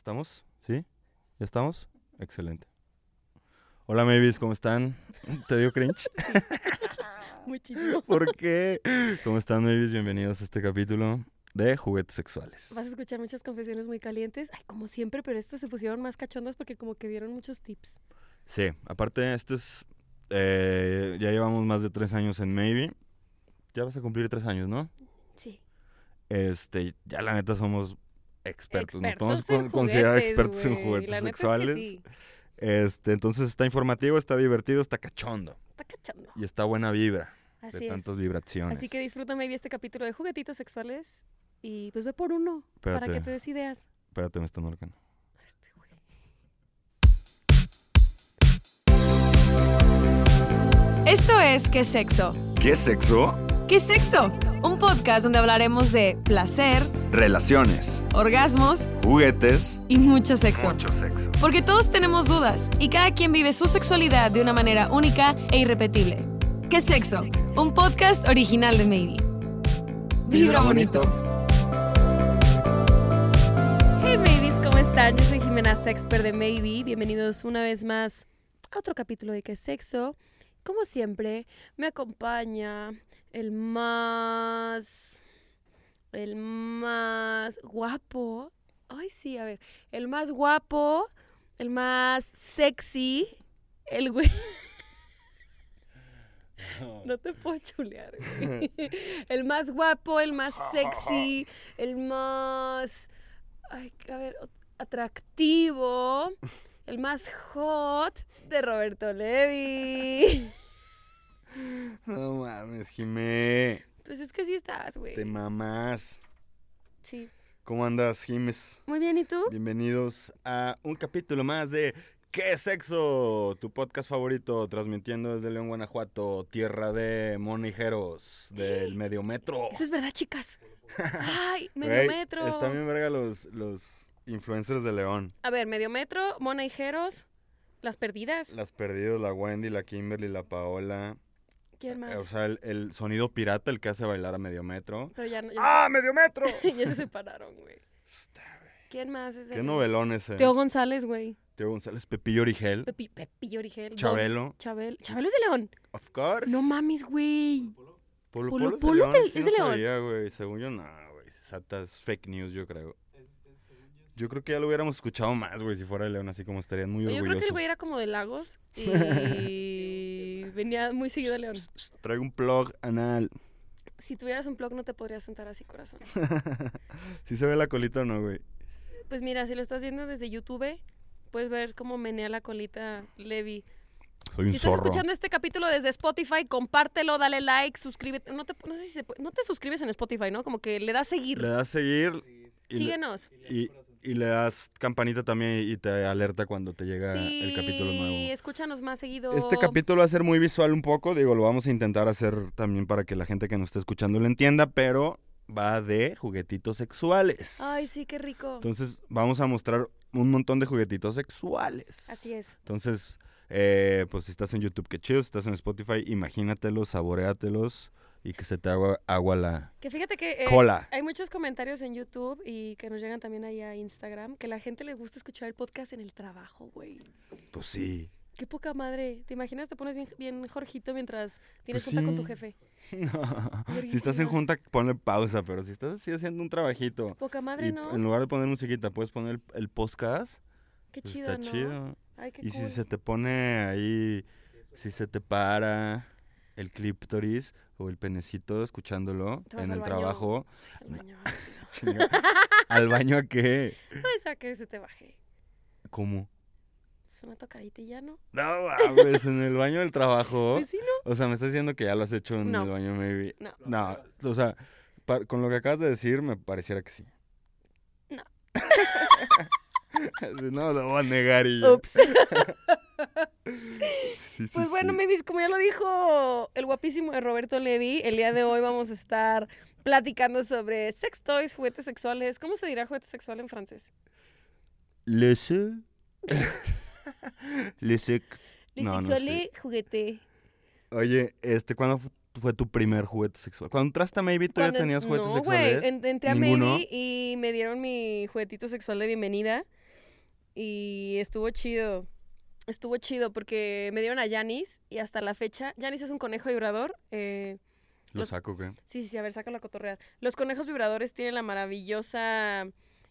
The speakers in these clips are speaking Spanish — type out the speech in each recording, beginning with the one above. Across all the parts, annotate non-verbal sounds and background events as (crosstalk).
¿Estamos? ¿Sí? ¿Ya estamos? Excelente. Hola, Mavis, ¿cómo están? (laughs) ¿Te dio cringe? (laughs) Muchísimo. ¿Por qué? ¿Cómo están, Mavis? Bienvenidos a este capítulo de juguetes sexuales. Vas a escuchar muchas confesiones muy calientes. Ay, como siempre, pero estas se pusieron más cachondas porque como que dieron muchos tips. Sí, aparte, este es... eh, ya llevamos más de tres años en Maybe. Ya vas a cumplir tres años, ¿no? Sí. Este, ya la neta somos expertos. Nos podemos considerar juguetes, expertos en juguetes La neta es que sexuales. sí. Este, entonces está informativo, está divertido, está cachondo. Está cachondo. Y está buena vibra Así de es. tantas vibraciones. Así que disfruta maybe este capítulo de juguetitos sexuales y pues ve por uno para que te des ideas. Espérate, me están marcando. Este. Esto es ¿Qué sexo? ¿Qué sexo? ¿Qué sexo? Un podcast donde hablaremos de placer, Relaciones, orgasmos juguetes, y mucho sexo. sexo. Porque todos tenemos dudas y cada quien vive su sexualidad de una manera única e irrepetible. ¿Qué sexo? Un podcast original de Maybe. Vibra bonito. Hey babies, ¿cómo están? Yo soy Jimena Sexper de Maybe. Bienvenidos una vez más a otro capítulo de ¿Qué sexo? Como siempre, me acompaña el más... El más guapo. Ay, sí, a ver. El más guapo, el más sexy, el güey... (laughs) No te puedo chulear, güey. El más guapo, el más sexy, el más... Ay, a ver, atractivo, el más hot de Roberto Levi. No mames, Jimé. Pues es que sí estás, güey. Te mamás. Sí. ¿Cómo andas, Jimes? Muy bien, ¿y tú? Bienvenidos a un capítulo más de ¿Qué sexo? Tu podcast favorito, transmitiendo desde León, Guanajuato, tierra de monijeros del medio metro. Eso es verdad, chicas. (laughs) Ay, medio Güey, metro. Están bien verga los, los influencers de León. A ver, medio metro, monaijeros, las perdidas. Las perdidos, la Wendy, la Kimberly, la Paola. ¿Quién más? Eh, O sea, el, el sonido pirata, el que hace bailar a medio metro. Pero ya, no- ya, ¡Ah, medio metro! (laughs) ya se separaron, güey. ¿Quién más es Qué el- novelón ese. Teo González, güey. Teo González, Pepillo Origel, Pepi, Pepillo Origel. Chabelo. Chabel. Chabelo es de León. Of course. No mames, güey. Polo Polo- Polo, Polo es de León, sí es no León. sabía, güey. Según yo, no, güey. Sata es fake news, yo creo. Yo creo que ya lo hubiéramos escuchado más, güey, si fuera de León, así como estarían muy Yo creo que el orgullosos. güey era como de Lagos (laughs) y venía muy seguido a León. Traigo un plug anal. Si tuvieras un blog no te podrías sentar así, corazón. (laughs) ¿Sí se ve la colita o no, güey? Pues mira, si lo estás viendo desde YouTube, puedes ver cómo menea la colita Levi. Soy un Si estás zorro. escuchando este capítulo desde Spotify, compártelo, dale like, suscríbete. No, te, no sé si se puede- no te suscribes en Spotify, ¿no? Como que le das seguir. Le das seguir y, le, Síguenos. y, y le das campanita también y te alerta cuando te llega sí, el capítulo nuevo. escúchanos más seguido. Este capítulo va a ser muy visual un poco, digo, lo vamos a intentar hacer también para que la gente que nos esté escuchando lo entienda, pero va de juguetitos sexuales. Ay, sí, qué rico. Entonces vamos a mostrar un montón de juguetitos sexuales. Así es. Entonces, eh, pues si estás en YouTube, qué chido, si estás en Spotify, imagínatelos, saboreatelos y que se te haga agua la Que fíjate que... eh, cola. Hay muchos comentarios en YouTube y que nos llegan también ahí a Instagram que la gente le gusta escuchar el podcast en el trabajo, güey. Pues sí. Qué poca madre. ¿Te imaginas? Te pones bien, bien Jorgito mientras tienes Pues junta con tu jefe. (laughs) si estás en junta, ponle pausa, pero si estás así haciendo un trabajito Poca madre, y ¿no? en lugar de poner musiquita, puedes poner el, el podcast, Qué pues chido, está ¿no? chido. Ay, qué Y cool. si se te pone ahí, si se te para el clíptoris o el penecito escuchándolo en el baño. trabajo, Al baño, (laughs) rápido. chinga, (laughs) ¿al baño a qué? Pues a que se te baje. ¿Cómo? Es una tocadita y ya, ¿no? No mames, en el baño del trabajo. (laughs) Pues sí, ¿no? O sea, me estás diciendo que ya lo has hecho en No. el baño, maybe. No. No, o sea, con lo que acabas de decir, me pareciera que sí. No. No lo voy a negar y. Ups. (laughs) Sí, sí, Pues bueno. Mavis, como ya lo dijo el guapísimo de Roberto Levi, el día de hoy vamos a estar platicando sobre sex toys, juguetes sexuales. ¿Cómo se dirá juguete sexual en francés? Le sé. (laughs) Le sex. Les No, no sexuales, juguete. Oye, este, ¿cuándo fu- fue tu primer juguete sexual? Cuando entraste a Maybe, ¿todavía Cuando- tenías juguetes no, sexuales? güey, en- entré a ¿Ninguno? Maybe y me dieron mi juguetito sexual de bienvenida. y estuvo chido. Estuvo chido porque me dieron a Yanis y hasta la fecha, Yanis es un conejo vibrador. eh, Lo Los- saco, ¿qué? Sí, sí, sí, a ver, sácalo a cotorrear. Los conejos vibradores tienen la maravillosa,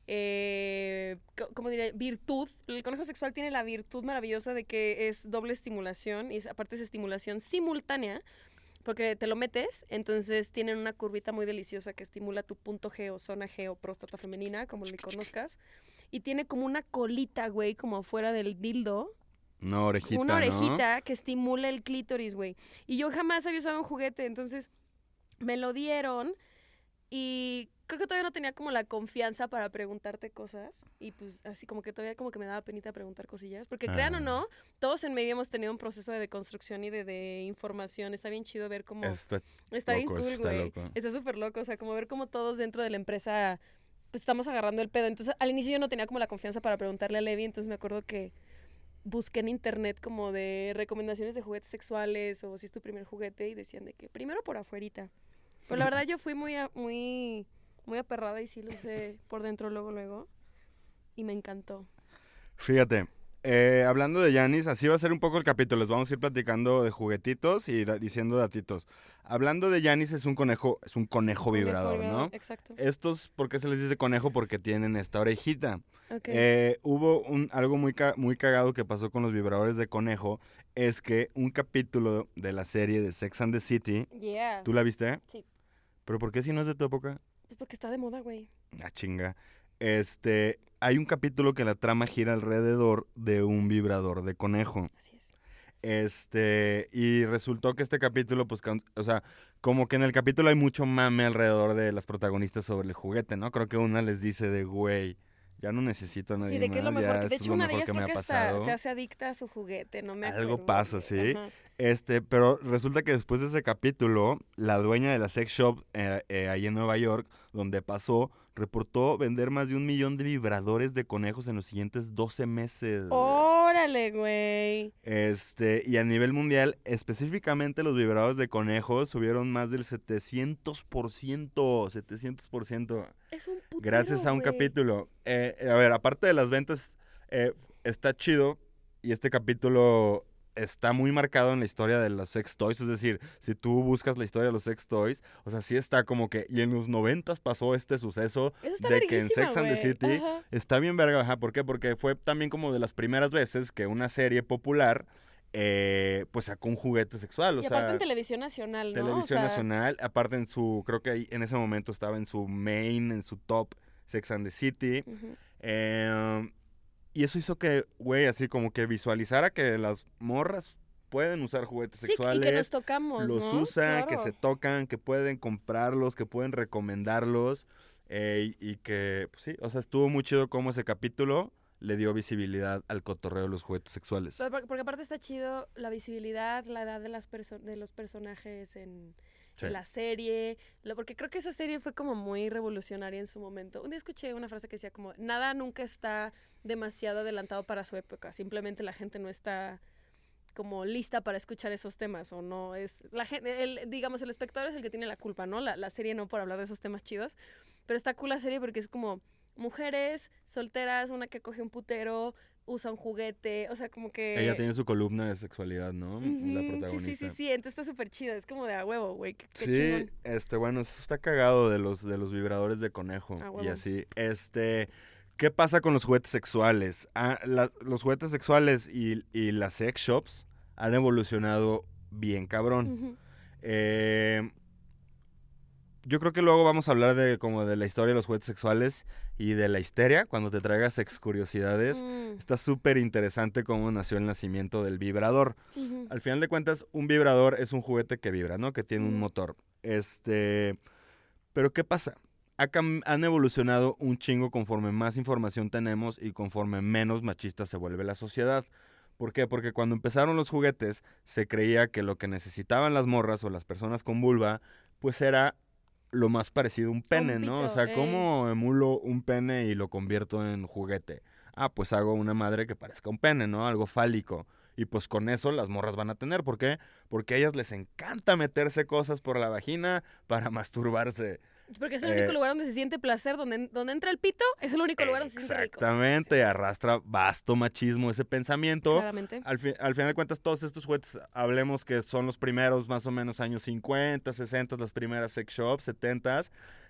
eh, co- ¿cómo diría? Virtud. El conejo sexual tiene la virtud maravillosa de que es doble estimulación y es- aparte es estimulación simultánea. Porque te lo metes, entonces tienen una curvita muy deliciosa que estimula tu punto G o zona G o próstata femenina, como le conozcas. Y tiene como una colita, güey, como afuera del dildo. Una orejita, una ¿no? orejita que estimula el clítoris, güey. Y yo jamás había usado un juguete, entonces me lo dieron y creo que todavía no tenía como la confianza para preguntarte cosas y pues así como que todavía como que me daba penita preguntar cosillas, porque crean o Ah. no, todos en medio hemos tenido un proceso de deconstrucción y de, de información, está bien chido ver cómo Está- está bien cool, güey. Está súper loco, o sea, como ver cómo todos dentro de la empresa pues estamos agarrando el pedo. Entonces, al inicio yo no tenía como la confianza para preguntarle a Levi, entonces me acuerdo que busqué en internet como de recomendaciones de juguetes sexuales o si es tu primer juguete y decían de que primero por afuerita. Pero la verdad yo fui muy a- muy muy aperrada y sí lo usé por dentro luego luego y me encantó. Fíjate, eh, hablando de Yanis, así va a ser un poco el capítulo. Les vamos a ir platicando de juguetitos y da- diciendo datitos. Hablando de Yanis, es un conejo, es un conejo vibrador, Conejo ¿no? Exacto. Estos, ¿por qué se les dice conejo? Porque tienen esta orejita. Ok. Eh, hubo un, algo muy, ca- muy cagado que pasó con los vibradores de conejo. Es que un capítulo de la serie de Sex and the City, yeah. ¿tú la viste? Sí. ¿Pero por qué si no es de tu época? Pues porque está de moda, güey. Ah, chinga. Este, hay un capítulo que la trama gira alrededor de un vibrador de conejo. Así es. Este, y resultó que este capítulo, pues, o sea, como que en el capítulo hay mucho mame alrededor de las protagonistas sobre el juguete, ¿no? Creo que una les dice de, güey, ya no necesito a nadie Sí, de que es lo ya mejor. que- De hecho, una de ellas que creo hasta se hace adicta a su juguete, no me Algo acuerdo, pasa, güey. sí. Ajá. Este, pero resulta que después de ese capítulo, la dueña de la sex shop eh, eh, ahí en Nueva York, donde pasó, reportó vender más de un millón de vibradores de conejos en los siguientes 12 meses. Órale, güey. Este, y a nivel mundial, específicamente los vibradores de conejos subieron más del 700%, 700%, Es un putero, gracias a un güey. capítulo. Eh, a ver, aparte de las ventas, eh, está chido y este capítulo está muy marcado en la historia de los sex toys, es decir, si tú buscas la historia de los sex toys, o sea, sí está como que, y en los noventas pasó este suceso de que en Sex and the. City Ajá. Está bien verga, ajá, ¿por qué? Porque fue también como de las primeras veces que una serie popular eh, pues sacó un juguete sexual, o Y aparte sea, en televisión nacional, ¿no? televisión O sea, nacional, aparte en su, creo que ahí en ese momento estaba en su main, en su top Sex and the City, eh, y eso hizo que, güey, así como que visualizara que las morras pueden usar juguetes Sí, sexuales, y que nos tocamos, los ¿no? usan, que se tocan, que pueden comprarlos, que pueden recomendarlos. eh, y, que, pues sí, o sea, estuvo muy chido como ese capítulo le dio visibilidad al cotorreo de los juguetes sexuales. Porque aparte está chido la visibilidad, la edad de, las perso- de los personajes en, La serie. Lo, porque creo que esa serie fue como muy revolucionaria en su momento. Un día escuché una frase que decía como, nada nunca está demasiado adelantado para su época. Simplemente la gente no está como lista para escuchar esos temas o no es la gente el, digamos el espectador es el que tiene la culpa no la, la serie no por hablar de esos temas chidos pero está cool la serie porque es como mujeres solteras una que coge un putero usa un juguete o sea como que Ella tiene su columna de sexualidad, ¿no? la Ujú, Sí, protagonista. sí, sí, sí, entonces está súper chido, es como de a huevo, güey, Sí, chingón. este, bueno, eso está cagado de los, de los vibradores de conejo Ah, y así. Este, ¿qué pasa con los juguetes sexuales? Ah, la- los juguetes sexuales y, y las sex shops han evolucionado bien cabrón. Eh, yo creo que luego vamos a hablar de como de la historia de los juguetes sexuales y de la histeria cuando te traigas ex curiosidades. Mm, Está súper interesante cómo nació el nacimiento del vibrador. Al final de cuentas, un vibrador es un juguete que vibra, ¿no? Que tiene un motor. Este. Pero ¿qué pasa? Ha han evolucionado un chingo conforme más información tenemos y conforme menos machista se vuelve la sociedad. ¿Por qué? Porque cuando empezaron los juguetes, se creía que lo que necesitaban las morras o las personas con vulva, pues era lo más parecido a un pene, ¿no? O sea. ¿cómo emulo un pene y lo convierto en juguete? Ah, pues hago una madre que parezca un pene, ¿no? Algo fálico. Y pues con eso las morras van a tener. ¿Por qué? Porque a ellas les encanta meterse cosas por la vagina para (laughs) masturbarse. Porque es el único Eh, lugar donde se siente placer, donde, donde entra el pito, es el único lugar donde se siente rico. Exactamente, arrastra vasto machismo ese pensamiento. Claramente. Al, fi- al final de cuentas, todos estos juguetes, hablemos que son los primeros, más o menos años 50, 60, las primeras sex shops, 70.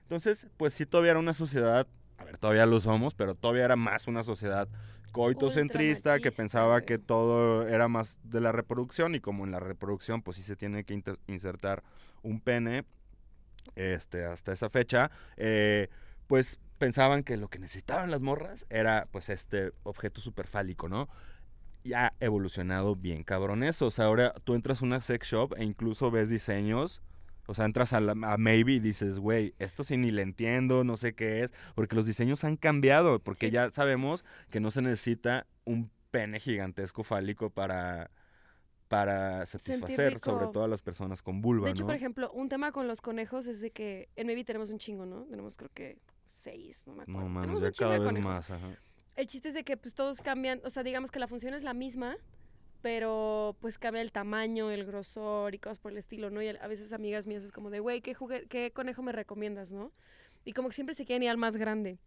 Entonces, pues sí, todavía era una sociedad, a ver, todavía lo somos, pero todavía era más una sociedad coitocentrista que pensaba güey. que todo era más de la reproducción y como en la reproducción, pues sí se tiene que insertar un pene este, hasta esa fecha, eh, pues pensaban que lo que necesitaban las morras era pues este objeto superfálico, ¿no? Y ha evolucionado bien cabrón eso. O sea, ahora tú entras a una sex shop e incluso ves diseños. O sea, entras a, la, a Maybe y dices, güey, esto sí ni le entiendo, no sé qué es. Porque los diseños han cambiado. Porque Sí. ya sabemos que no se necesita un pene gigantesco fálico para, para satisfacer, sobre todo a las personas con vulva, De hecho, ¿no? por ejemplo, un tema con los conejos es de que en Maybe tenemos un chingo, ¿no? Tenemos creo que seis, no me acuerdo. no mames, tenemos ya cada vez más, ajá. El chiste es de que pues todos cambian, o sea, digamos que la función es la misma, pero pues cambia el tamaño, el grosor y cosas por el estilo, ¿no? Y a veces amigas mías es como de, güey, ¿qué, jugue- ¿qué conejo me recomiendas, no? Y como que siempre se quieren ir al más grande.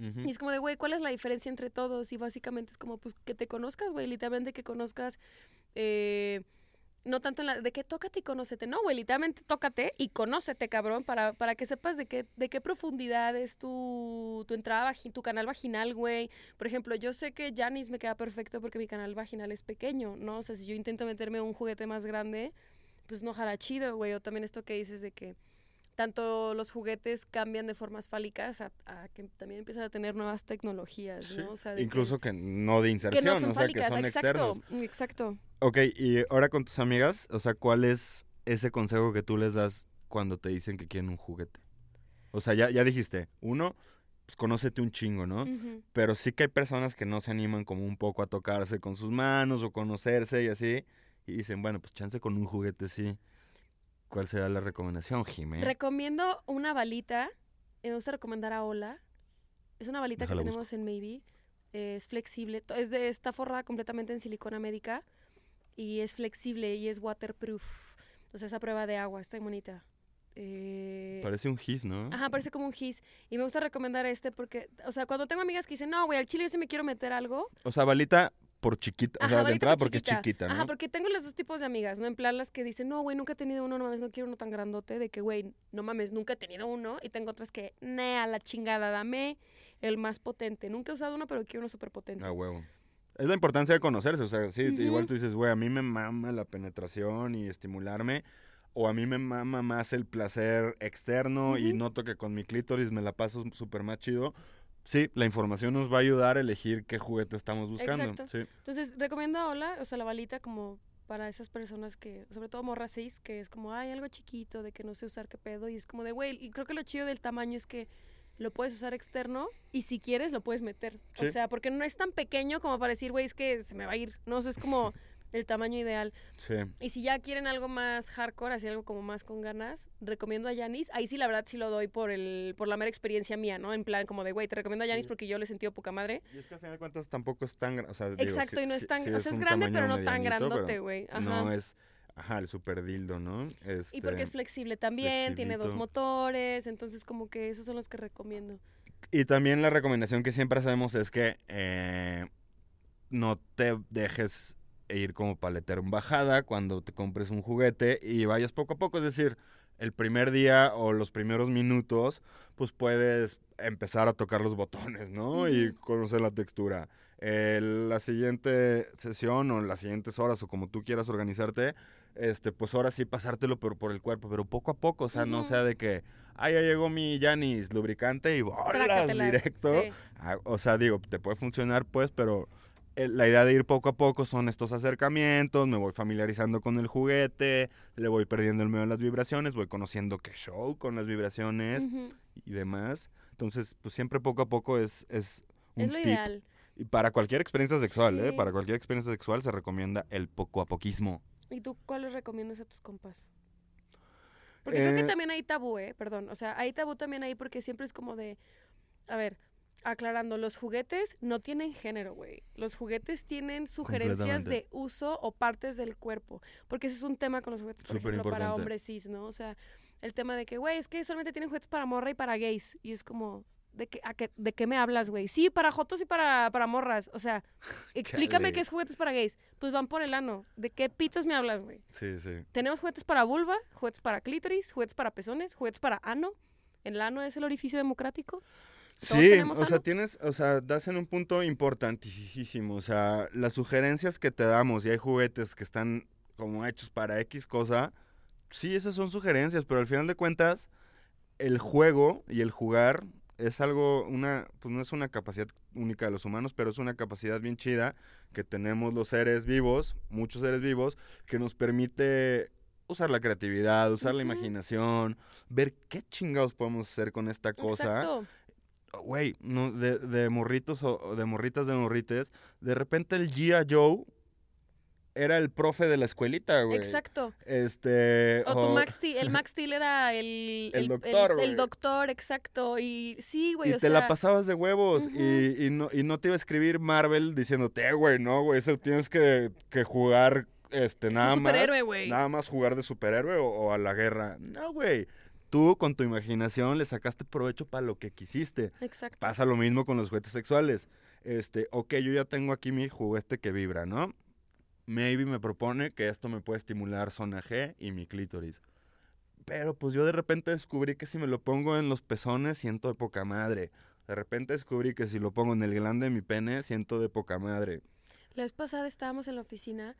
Ujú. Y es como de, güey, ¿cuál es la diferencia entre todos? Y básicamente es como, pues, que te conozcas, güey, literalmente que conozcas, eh, no tanto en la, de que tócate y conócete, no, güey, literalmente tócate y conócete, cabrón, para, para que sepas de qué, de qué profundidad es tu, tu entrada, tu canal vaginal, güey. Por ejemplo, yo sé que Janis me queda perfecto porque mi canal vaginal es pequeño, ¿no? O sea, si yo intento meterme un juguete más grande, pues no jala chido, güey. O también esto que dices de que tanto los juguetes cambian de formas fálicas a, a que también empiezan a tener nuevas tecnologías, Sí, ¿no? O sea, de que- Incluso que no de que, inserción, no son o sea, que fálicas, son exacto, externos. exacto. Ok, y ahora con tus amigas, o sea, ¿cuál es ese consejo que tú les das cuando te dicen que quieren un juguete? O sea, ya, ya dijiste, uno, pues conócete un chingo, ¿no? Pero sí que hay personas que no se animan como un poco a tocarse con sus manos o conocerse y así. Y dicen, bueno, pues chance con un juguete sí. ¿Cuál será la recomendación, Jimé? Recomiendo una balita. eh, Me gusta recomendar a Ola. Es una balita Déjala que tenemos en Maybe. eh, es flexible. Es de, está forrada completamente en silicona médica. Y es flexible y es waterproof. O sea, esa prueba de agua. Está bonita. Eh, Parece un gis, ¿no? Ajá, parece como un gis. Y me gusta recomendar este porque, o sea, cuando tengo amigas que dicen, no, güey, al chile yo sí me quiero meter algo. O sea, balita por chiquita, o sea, de entrada por porque es chiquita, ¿no? Ajá, porque tengo los dos tipos de amigas, ¿no? En plan, las que dicen, no, güey, nunca he tenido uno, no mames, no quiero uno tan grandote. De que, güey, no mames, nunca he tenido uno. Y tengo otras que, ne, a la chingada, dame el más potente. Nunca he usado uno, pero quiero uno súper potente. A huevo. Es la importancia de conocerse, o sea, sí, igual tú dices, güey, a mí me mama la penetración y estimularme, o a mí me mama más el placer externo y noto que con mi clítoris me la paso súper más chido. Sí, la información nos va a ayudar a elegir qué juguete estamos buscando. Exacto. Sí. Entonces, recomiendo a Ola, o sea, la balita como para esas personas que, sobre todo morra 6, que es como, ay, algo chiquito, de que no sé usar qué pedo. Y es como de, güey, y creo que lo chido del tamaño es que lo puedes usar externo y si quieres lo puedes meter. Sí. O sea, porque no es tan pequeño como para decir, güey, es que se me va a ir. No, o sea, es como (laughs) el tamaño ideal. Sí. Y si ya quieren algo más hardcore, así algo como más con ganas, recomiendo a Yanis. Ahí sí, la verdad, sí lo doy por el por la mera experiencia mía, ¿no? En plan, como de, güey, te recomiendo a Yanis Sí. porque yo le he sentido poca madre. Y es que al final de cuentas tampoco es tan grande. O sea, digo, Exacto, sí- y no es tan... sí o sea, es grande, pero no tan grandote, güey. Ajá. No es, ajá, el super dildo, ¿no? Y porque es Este, flexible también, tiene dos motores, entonces como que esos son los que recomiendo. Y también la recomendación que siempre hacemos es que eh, no te dejes ir como paletero en bajada cuando te compres un juguete y vayas poco a poco. Es decir, el primer día o los primeros minutos, pues puedes empezar a tocar los botones, ¿no? Y conocer la textura. Eh, la siguiente sesión o las siguientes horas o como tú quieras organizarte, este, pues ahora sí pasártelo pero por el cuerpo, pero poco a poco, o sea, no Ujú. sea de que, ah, ya llegó mi Janis lubricante y bolas directo. sí. Ah, o sea, digo, te puede funcionar, pues, pero la idea de ir poco a poco son estos acercamientos, me voy familiarizando con el juguete, le voy perdiendo el miedo a las vibraciones, voy conociendo qué show con las vibraciones y demás. Entonces, pues siempre poco a poco es, es un Es lo tip. ideal. Y para cualquier experiencia sexual, ¿eh? Para cualquier experiencia sexual se recomienda el poco a poquismo. ¿Y tú cuáles recomiendas a tus compas? Porque creo Eh, que también hay tabú, ¿eh? Perdón. O sea, hay tabú también ahí porque siempre es como de. A ver, aclarando, los juguetes no tienen género, güey. Los juguetes tienen sugerencias de uso o partes del cuerpo. Porque ese es un tema con los juguetes, por Súper ejemplo, para hombres cis, ¿no? O sea, el tema de que, güey, es que solamente tienen juguetes para morra y para gays. Y es como, ¿de qué, a qué, ¿de qué me hablas, güey? Sí, para jotos y para, para morras. O sea, (laughs) explícame qué es juguetes para gays. Pues van por el ano. ¿De qué pitos me hablas, güey? Sí, sí. Tenemos juguetes para vulva, juguetes para clítoris, juguetes para pezones, juguetes para ano. ¿El ano es el orificio democrático? ¿Todos Sí, o sea, tienes, o sea, das en un punto importantísimo. O sea, las sugerencias que te damos y hay juguetes que están como hechos para X cosa, sí, esas son sugerencias, pero al final de cuentas, el juego y el jugar es algo, una, pues no es una capacidad única de los humanos, pero es una capacidad bien chida que tenemos los seres vivos, muchos seres vivos, que nos permite usar la creatividad, usar la imaginación, ver qué chingados podemos hacer con esta cosa Exacto. Güey, no, de, de morritos o de morritas de morrites, de repente el G.I. Joe era el profe de la escuelita, güey. Exacto. Este. O tu Max (laughs) Steel, el Max Steel era el, El doctor, el, güey. doctor, exacto. Y sí, güey, y o te sea, la pasabas de huevos. Y, y no, y no te iba a escribir Marvel diciéndote, "Eh, güey, no, güey, eso tienes que, que jugar este, es un nada más. superhéroe, güey. Nada más jugar de superhéroe o, o a la guerra. No, güey. Tú con tu imaginación le sacaste provecho para lo que quisiste. Exacto. Pasa lo mismo con los juguetes sexuales. Este, ok, yo ya tengo aquí mi juguete que vibra, ¿no? Maybe me propone que esto me puede estimular zona G y mi clítoris. Pero pues yo de repente descubrí que si me lo pongo en los pezones siento de poca madre. De repente descubrí que si lo pongo en el glande de mi pene siento de poca madre. La vez pasada estábamos en la oficina,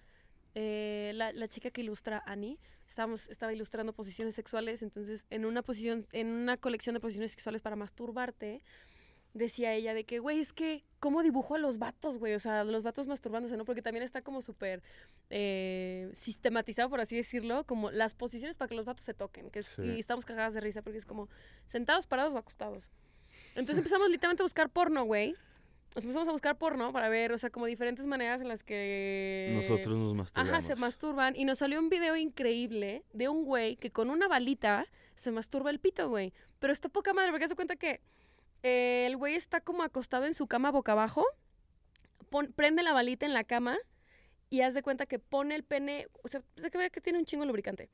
eh, la, la chica que ilustra Annie, estábamos, estaba ilustrando posiciones sexuales, entonces en una posición, en una colección de posiciones sexuales para masturbarte, decía ella de que, güey, es que, ¿cómo dibujo a los vatos, güey? O sea, los vatos masturbándose, ¿no? Porque también está como súper eh, sistematizado, por así decirlo, como las posiciones para que los vatos se toquen, que es, Sí. y estamos cagadas de risa porque es como sentados, parados o acostados. Entonces empezamos literalmente a buscar porno, güey. Nos empezamos a buscar porno para ver, o sea, como diferentes maneras en las que... Nosotros nos masturbamos. Ajá, se masturban. Y nos salió un video increíble de un güey que con una balita se masturba el pito, güey. Pero está poca madre, porque se cuenta que eh, el güey está como acostado en su cama boca abajo, pon- prende la balita en la cama y haz de cuenta que pone el pene, o sea, se que ve que tiene un chingo lubricante.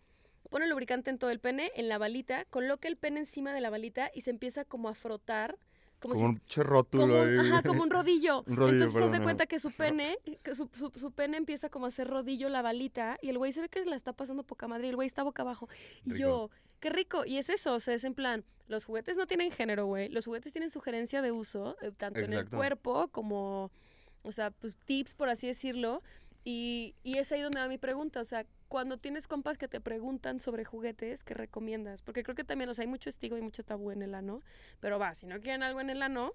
Pone el lubricante en todo el pene, en la balita, coloca el pene encima de la balita y se empieza como a frotar. Como, Como si un che rótulo como un, ahí. ajá, como un rodillo. (laughs) Un rodillo, Entonces se ajá. cuenta que su pene, (laughs) que su, su- su pene empieza como a hacer rodillo la balita y el güey se ve que se la está pasando poca madre y el güey está boca abajo. Y Rico. yo, qué rico. Y es eso, o sea, es en plan, los juguetes no tienen género, güey. Los juguetes tienen sugerencia de uso, eh, tanto en el cuerpo como, o sea, pues tips, por así decirlo. Y, y es ahí donde va mi pregunta, o sea, cuando tienes compas que te preguntan sobre juguetes, ¿qué recomiendas? Porque creo que también, o sea, hay mucho estigma y mucho tabú en el ano, pero va, si no quieren algo en el ano,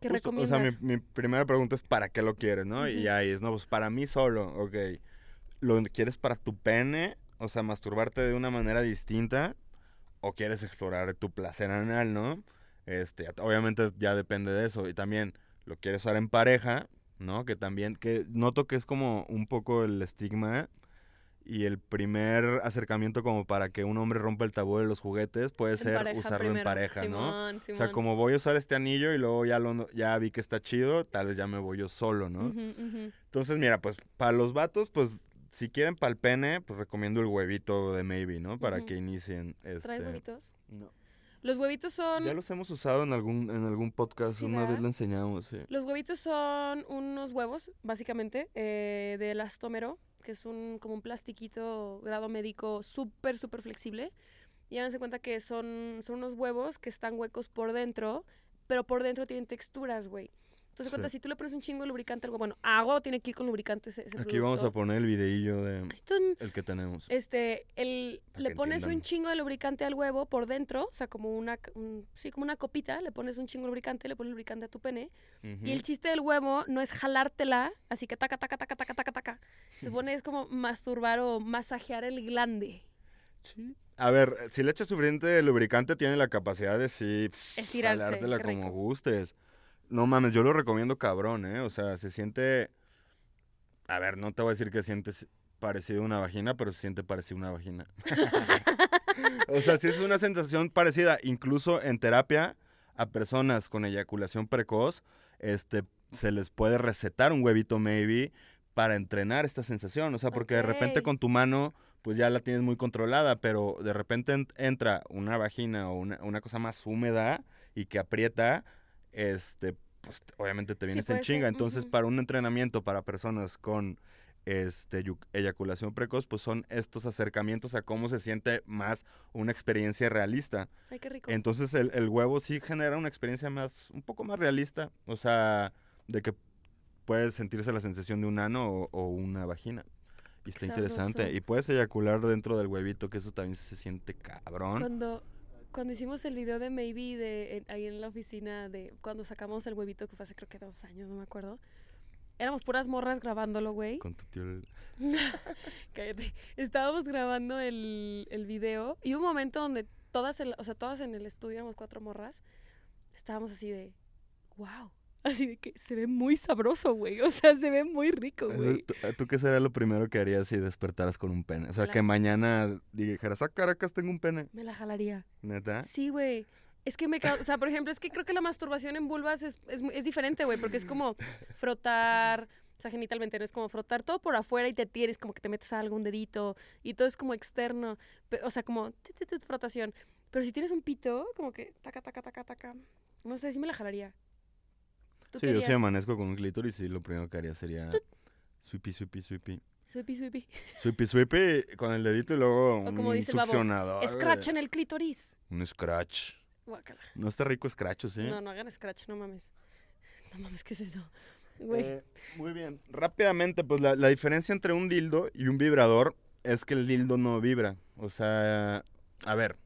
¿qué Justo, o recomiendas? sea, mi, mi primera pregunta es ¿para qué lo quieres, no? Y ahí es, no, pues para mí solo, ok. ¿Lo quieres para tu pene? O sea, masturbarte de una manera distinta. ¿O quieres explorar tu placer anal, no? Este, obviamente ya depende de eso. Y también, ¿lo quieres usar en pareja? ¿No? Que también, que noto que es como un poco el estigma y el primer acercamiento como para que un hombre rompa el tabú de los juguetes puede En ser pareja usarlo en pareja, ¿no? Simón, O sea, como voy a usar este anillo y luego ya, lo, ya vi que está chido, tal vez ya me voy yo solo, ¿no? Entonces, mira, pues para los vatos, pues si quieren para el pene, pues recomiendo el huevito de Maybe, ¿no? Para que inicien. Este... ¿Traes huevitos? No. Los huevitos son... Ya los hemos usado en algún, en algún podcast, Sí, una vez lo enseñamos, sí. Los huevitos son unos huevos, básicamente, eh, de elastómero, que es un, como un plastiquito grado médico súper, súper flexible. Y háganse cuenta que son, son unos huevos que están huecos por dentro, pero por dentro tienen texturas, güey. Entonces, Sí. cuenta, si tú le pones un chingo de lubricante al huevo, bueno, agua tiene que ir con lubricante ese, ese Aquí vamos a poner el videillo de tú- el que tenemos. este, el, Para le pones un chingo de lubricante al huevo por dentro, o sea, como una, un- sí, como una copita, le pones un chingo de lubricante, le pones lubricante a tu pene, y el chiste del huevo no es jalártela, así que taca, taca, taca, taca, taca, taca. Se (laughs) supone es como masturbar o masajear el glande. Sí. A ver, si le echas suficiente lubricante, tiene la capacidad de sí, Estirarse, jalártela como gustes. No mames, yo lo recomiendo cabrón, ¿eh? O sea, se siente... A ver, no te voy a decir que sientes parecido a una vagina, pero se siente parecido a una vagina. (laughs) o sea, sí es una sensación parecida. Incluso en terapia, a personas con eyaculación precoz, este, se les puede recetar un huevito maybe para entrenar esta sensación. O sea, porque de repente con tu mano pues ya la tienes muy controlada, pero de repente en- entra una vagina o una, una cosa más húmeda y que aprieta, este, pues te- obviamente te Sí, vienes en ser, chinga. Entonces, para un entrenamiento para personas con este eyaculación precoz, pues son estos acercamientos a cómo se siente más una experiencia realista. Ay, qué rico. Entonces el, el huevo sí genera una experiencia más, un poco más realista. O sea, de que puedes sentirse la sensación de un ano o, o una vagina. Y está interesante. Y puedes eyacular dentro del huevito, que eso también se siente cabrón. Cuando, cuando hicimos el video de Maybe de, en- ahí en la oficina, de cuando sacamos el huevito, que fue hace creo que dos años, no me acuerdo. Éramos puras morras grabándolo, güey. Con tu tío. el- (laughs) Cállate. Estábamos grabando el, el video y hubo un momento donde todas, en la- o sea, todas en el estudio, éramos cuatro morras, estábamos así de, wow. Así de que se ve muy sabroso, güey. O sea, se ve muy rico, güey. ¿Tú, tú qué sería lo primero que harías si despertaras con un pene? O sea, La- que mañana dijeras, ah, Caracas, tengo un pene. Me la jalaría. ¿Neta? Sí, güey. Es que me causa, o sea, por ejemplo, es que creo que la masturbación en vulvas es, es, es diferente, güey, porque es como frotar, o sea, genitalmente, no es como frotar todo por afuera y te tienes como que te metes algún dedito y todo es como externo, o sea, como tut, tut, tut, frotación. Pero si tienes un pito, como que taca, taca, taca, taca, no sé, sí me la jalaría. ¿Tú Sí, yo sí amanezco con un clítoris y lo primero que haría sería sweepy, sweepy, sweepy. Sweepy, sweepy. Sweepy, sweepy con el dedito y luego O un como dice succionador. Scratch en el clítoris. Un scratch. Guácala. No está rico scratch, ¿o ¿sí? No, no hagan scratch, no mames. No mames, ¿qué es eso? Güey. Eh, muy bien. Rápidamente, pues la, la diferencia entre un dildo y un vibrador es que el dildo no vibra. O sea, a ver,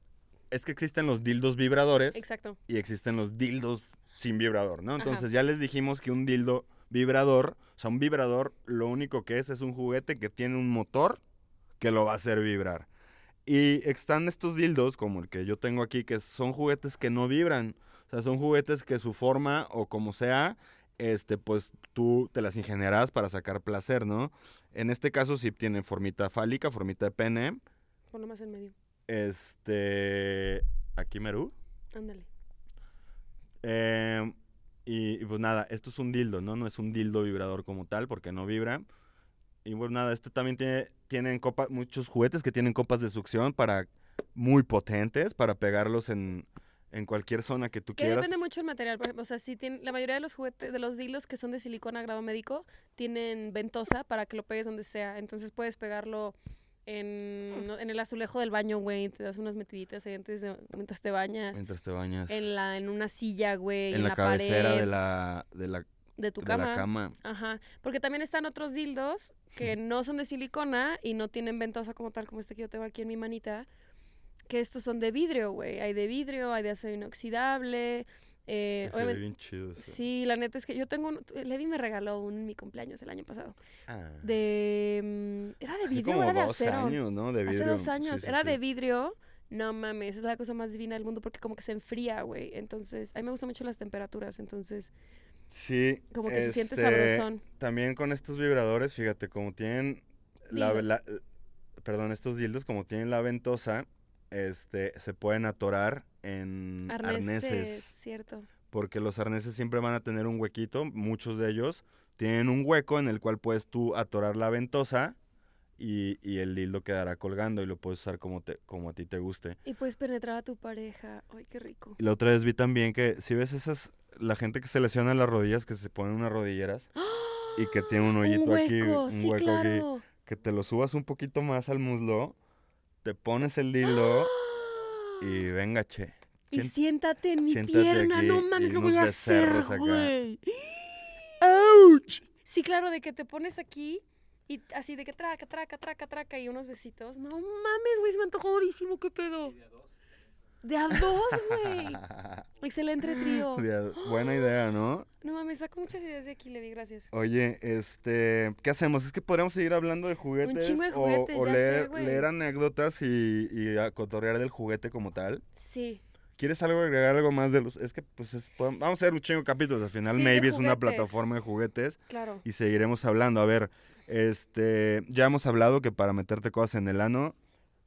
es que existen los dildos vibradores Exacto. y existen los dildos sin vibrador, ¿no? Ajá. Entonces ya les dijimos que un dildo vibrador, o sea, un vibrador lo único que es es un juguete que tiene un motor que lo va a hacer vibrar. Y están estos dildos, como el que yo tengo aquí, que son juguetes que no vibran. O sea, son juguetes que su forma o como sea, este, pues tú te las ingenierás para sacar placer, ¿no? En este caso sí tienen formita fálica, formita de pene. Ponlo más en medio. Este, aquí Merú. Ándale. Eh, y, y pues nada, esto es un dildo, ¿no? No es un dildo vibrador como tal, porque no vibra. Y bueno, nada, este también tiene tienen copa, muchos juguetes que tienen copas de succión para muy potentes, para pegarlos en, en cualquier zona que tú Que quieras. depende mucho del material, por ejemplo, o sea, si tiene, la mayoría de los juguetes, de los dildos que son de silicona grado médico, tienen ventosa para que lo pegues donde sea. Entonces puedes pegarlo en, en el azulejo del baño, güey, te das unas metiditas ahí antes de- mientras te bañas. Mientras te bañas. En, la, en una silla, güey, en, la, la, cabecera pared de la, de la, de tu de cama. la cama. Ajá. Porque también están otros dildos que (laughs) no son de silicona y no tienen ventosa como tal, como este que yo tengo aquí en mi manita. Que estos son de vidrio, güey. Hay de vidrio, hay de acero inoxidable. Eh, Se ve obviamente, bien chido eso. Sí, la neta es que yo tengo un... Levi me regaló un en mi cumpleaños el año pasado. Ah. De... mm, ¿Era de vidrio era de dos acero? años, ¿no? De Hace vidrio. dos años. sí, era sí. de vidrio. No mames, es la cosa más divina del mundo porque como que se enfría, güey. Entonces, a mí me gustan mucho las temperaturas. Entonces, Sí. como que se siente este, sabrosón. También con estos vibradores, fíjate, como tienen la- perdón, estos dildos, como tienen la ventosa, este, se pueden atorar en Arneses, arneses. cierto. Porque los arneses siempre van a tener un huequito, muchos de ellos tienen un hueco en el cual puedes tú atorar la ventosa y, y el dildo quedará colgando y lo puedes usar como, te, como a ti te guste. Y puedes penetrar a tu pareja. Ay, qué rico. Y la otra vez vi también que si ves esas, la gente que se lesiona las rodillas, que se ponen unas rodilleras y que tiene un (gasps) hoyito un aquí, un sí, hueco aquí. que te lo subas un poquito más al muslo, te pones el dildo y (gasps) venga, che. Y siéntate en mi siéntate pierna, aquí no mames, lo voy a hacer, güey. ¡Auch! Sí, claro, de que te pones aquí y así de que traca, traca, traca, traca y unos besitos. No mames, güey, se me antojó durísimo, qué pedo. De a dos, güey. Excelente trío. Buena idea, ¿no? No mames, saco muchas ideas de aquí, Levi, gracias. Oye, este, ¿qué hacemos? Es que podríamos seguir hablando de juguetes, chingo de o- juguetes, o, ya sé, leer, leer anécdotas y, y a cotorrear del juguete como tal. Sí. ¿Quieres algo agregar algo más de los? Es que pues es- podemos- vamos a hacer un chingo de capítulos. Al final, Sí, maybe es una plataforma de juguetes. Claro. y seguiremos hablando. A ver, este, ya hemos hablado que para meterte cosas en el ano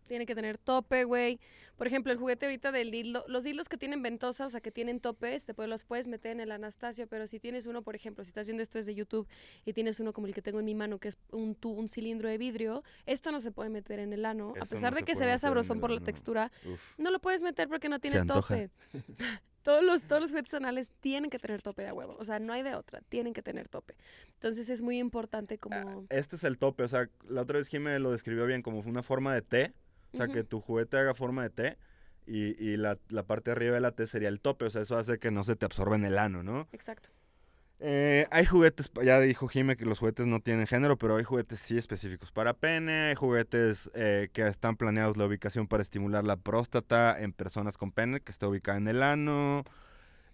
Tiene que tener tope, güey. Por ejemplo, el juguete ahorita del dildo, los dildos que tienen ventosa, o sea, que tienen topes, te puedes- los puedes meter en el Anastasio, pero si tienes uno, por ejemplo, si estás viendo esto desde YouTube y tienes uno como el que tengo en mi mano, que es un, tu- un cilindro de vidrio, esto no se puede meter en el ano. a pesar no de se que se vea sabrosón por la textura, Uf. no lo puedes meter porque no tiene tope. (laughs) todos los, todos los juguetes anales tienen que tener tope de huevo. O sea, no hay de otra. Tienen que tener tope. Entonces es muy importante como... Este es el tope, o sea, la otra vez Jimé lo describió bien como una forma de T, o sea, que tu juguete haga forma de T y, y la, la parte de arriba de la T sería el tope, o sea, eso hace que no se te absorba en el ano, ¿no? Exacto. Eh, hay juguetes, ya dijo Jime que los juguetes no tienen género, pero hay juguetes sí específicos para pene, hay juguetes eh, que están planeados la ubicación para estimular la próstata en personas con pene, que está ubicada en el ano.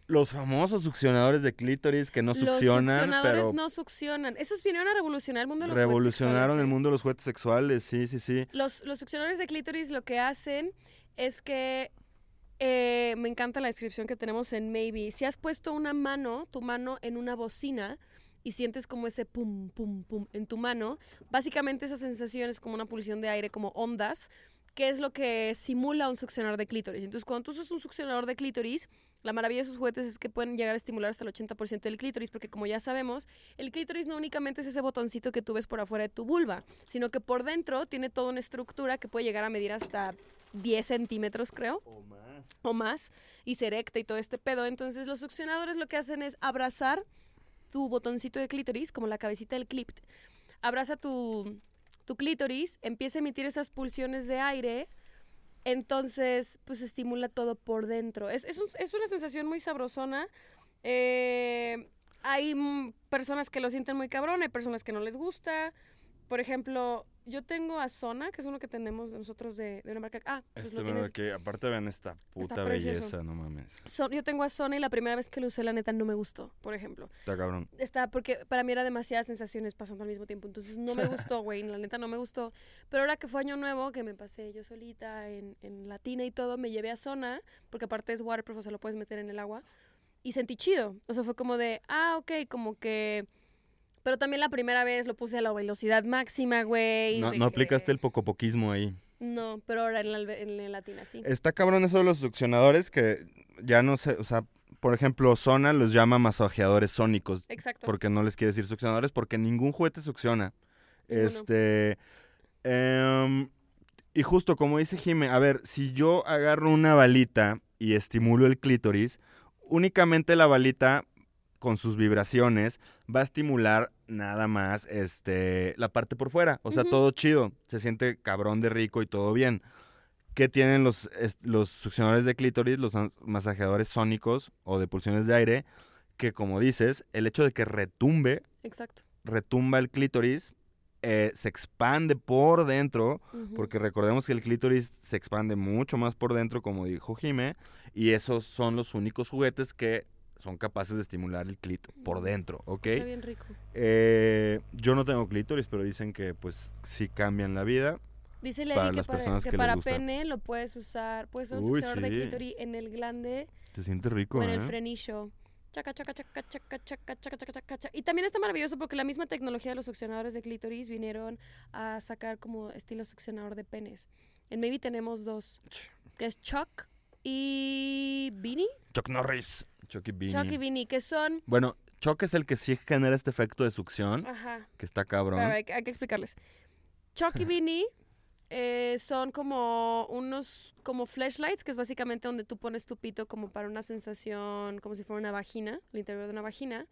Los famosos succionadores de clítoris que no los succionan, succionadores pero no succionan. Esos vinieron a revolucionar el mundo de los juguetes revolucionaron el ¿eh? mundo de los juguetes sexuales, sí, sí, sí. Los, los succionadores de clítoris lo que hacen es que eh, me encanta la descripción que tenemos en Maybe. Si has puesto una mano, tu mano en una bocina y sientes como ese pum, pum, pum en tu mano, básicamente esa sensación es como una pulsión de aire, como ondas, que es lo que simula un succionador de clítoris. Entonces, cuando tú usas un succionador de clítoris, la maravilla de esos juguetes es que pueden llegar a estimular hasta el 80% del clítoris, porque como ya sabemos, el clítoris no únicamente es ese botoncito que tú ves por afuera de tu vulva, sino que por dentro tiene toda una estructura que puede llegar a medir hasta 10 centímetros, creo, o más, y se erecta y todo este pedo. Entonces, los succionadores lo que hacen es abrazar tu botoncito de clítoris, como la cabecita del clip. Abraza tu, tu clítoris, empieza a emitir esas pulsiones de aire. Entonces, pues estimula todo por dentro. Es, es, es una sensación muy sabrosona. Eh, hay personas que lo sienten muy cabrón, hay personas que no les gusta. Por ejemplo, yo tengo a Zona, que es uno que tenemos nosotros de, de una marca. Ah, pues Este lo mero tienes. que aparte vean esta puta belleza, no mames. Yo tengo a Zona y la primera vez que lo usé, la neta, no me gustó, por ejemplo. Está cabrón. Está porque para mí era demasiadas sensaciones pasando al mismo tiempo. Entonces no me (laughs) gustó, güey. La neta no me gustó. Pero ahora que fue año nuevo, que me pasé yo solita en, en Latina y todo, me llevé a zona, porque aparte es waterproof, o sea, lo puedes meter en el agua. Y sentí chido. O sea, fue como de, ah, ok, como que. Pero también la primera vez lo puse a la velocidad máxima, güey. No, de no que- aplicaste el pocopoquismo ahí. No, pero ahora en la, en la Latina sí. Está cabrón eso de los succionadores que ya no sé, o sea, por ejemplo, Zona los llama masajeadores sónicos. Exacto. Porque no les quiere decir succionadores, porque ningún juguete succiona. Ninguno. Este. em, y justo como dice Jime, a ver, si yo agarro una balita y estimulo el clítoris, únicamente la balita con sus vibraciones va a estimular nada más este la parte por fuera, o sea, todo chido, se siente cabrón de rico y todo bien. ¿Qué tienen los, los succionadores de clítoris, los masajeadores sónicos o de pulsiones de aire? Que como dices, el hecho de que retumbe Exacto. retumba el clítoris, eh, se expande por dentro, porque recordemos que el clítoris se expande mucho más por dentro, como dijo Jime, y esos son los únicos juguetes que son capaces de estimular el clit por mm. dentro, ¿ok? Está bien rico. Eh, yo no tengo clítoris, pero dicen que pues sí cambian la vida. Dice Lady para que las para, que, que para pene lo puedes usar, puedes usar un Uy, succionador sí. de clítoris en el glande. Se siente rico, o en ¿eh? el frenillo. Chaca, chaca, chaca, chaca, chaca, chaca, chaca, chaca. Y también está maravilloso porque la misma tecnología de los succionadores de clítoris vinieron a sacar como estilo succionador de penes. En Maybe tenemos dos, que es Chuck y Beanie. Chuck Norris. Chuck y Beanie. Chuck y Beanie, que son... Bueno, Chuck es el que sí genera este efecto de succión, Ajá, que está cabrón. A ver, hay, que- hay que explicarles. Chuck y (laughs) Beanie eh, son como unos como flashlights, que es básicamente donde tú pones tu pito como para una sensación, como si fuera una vagina, el interior de una vagina.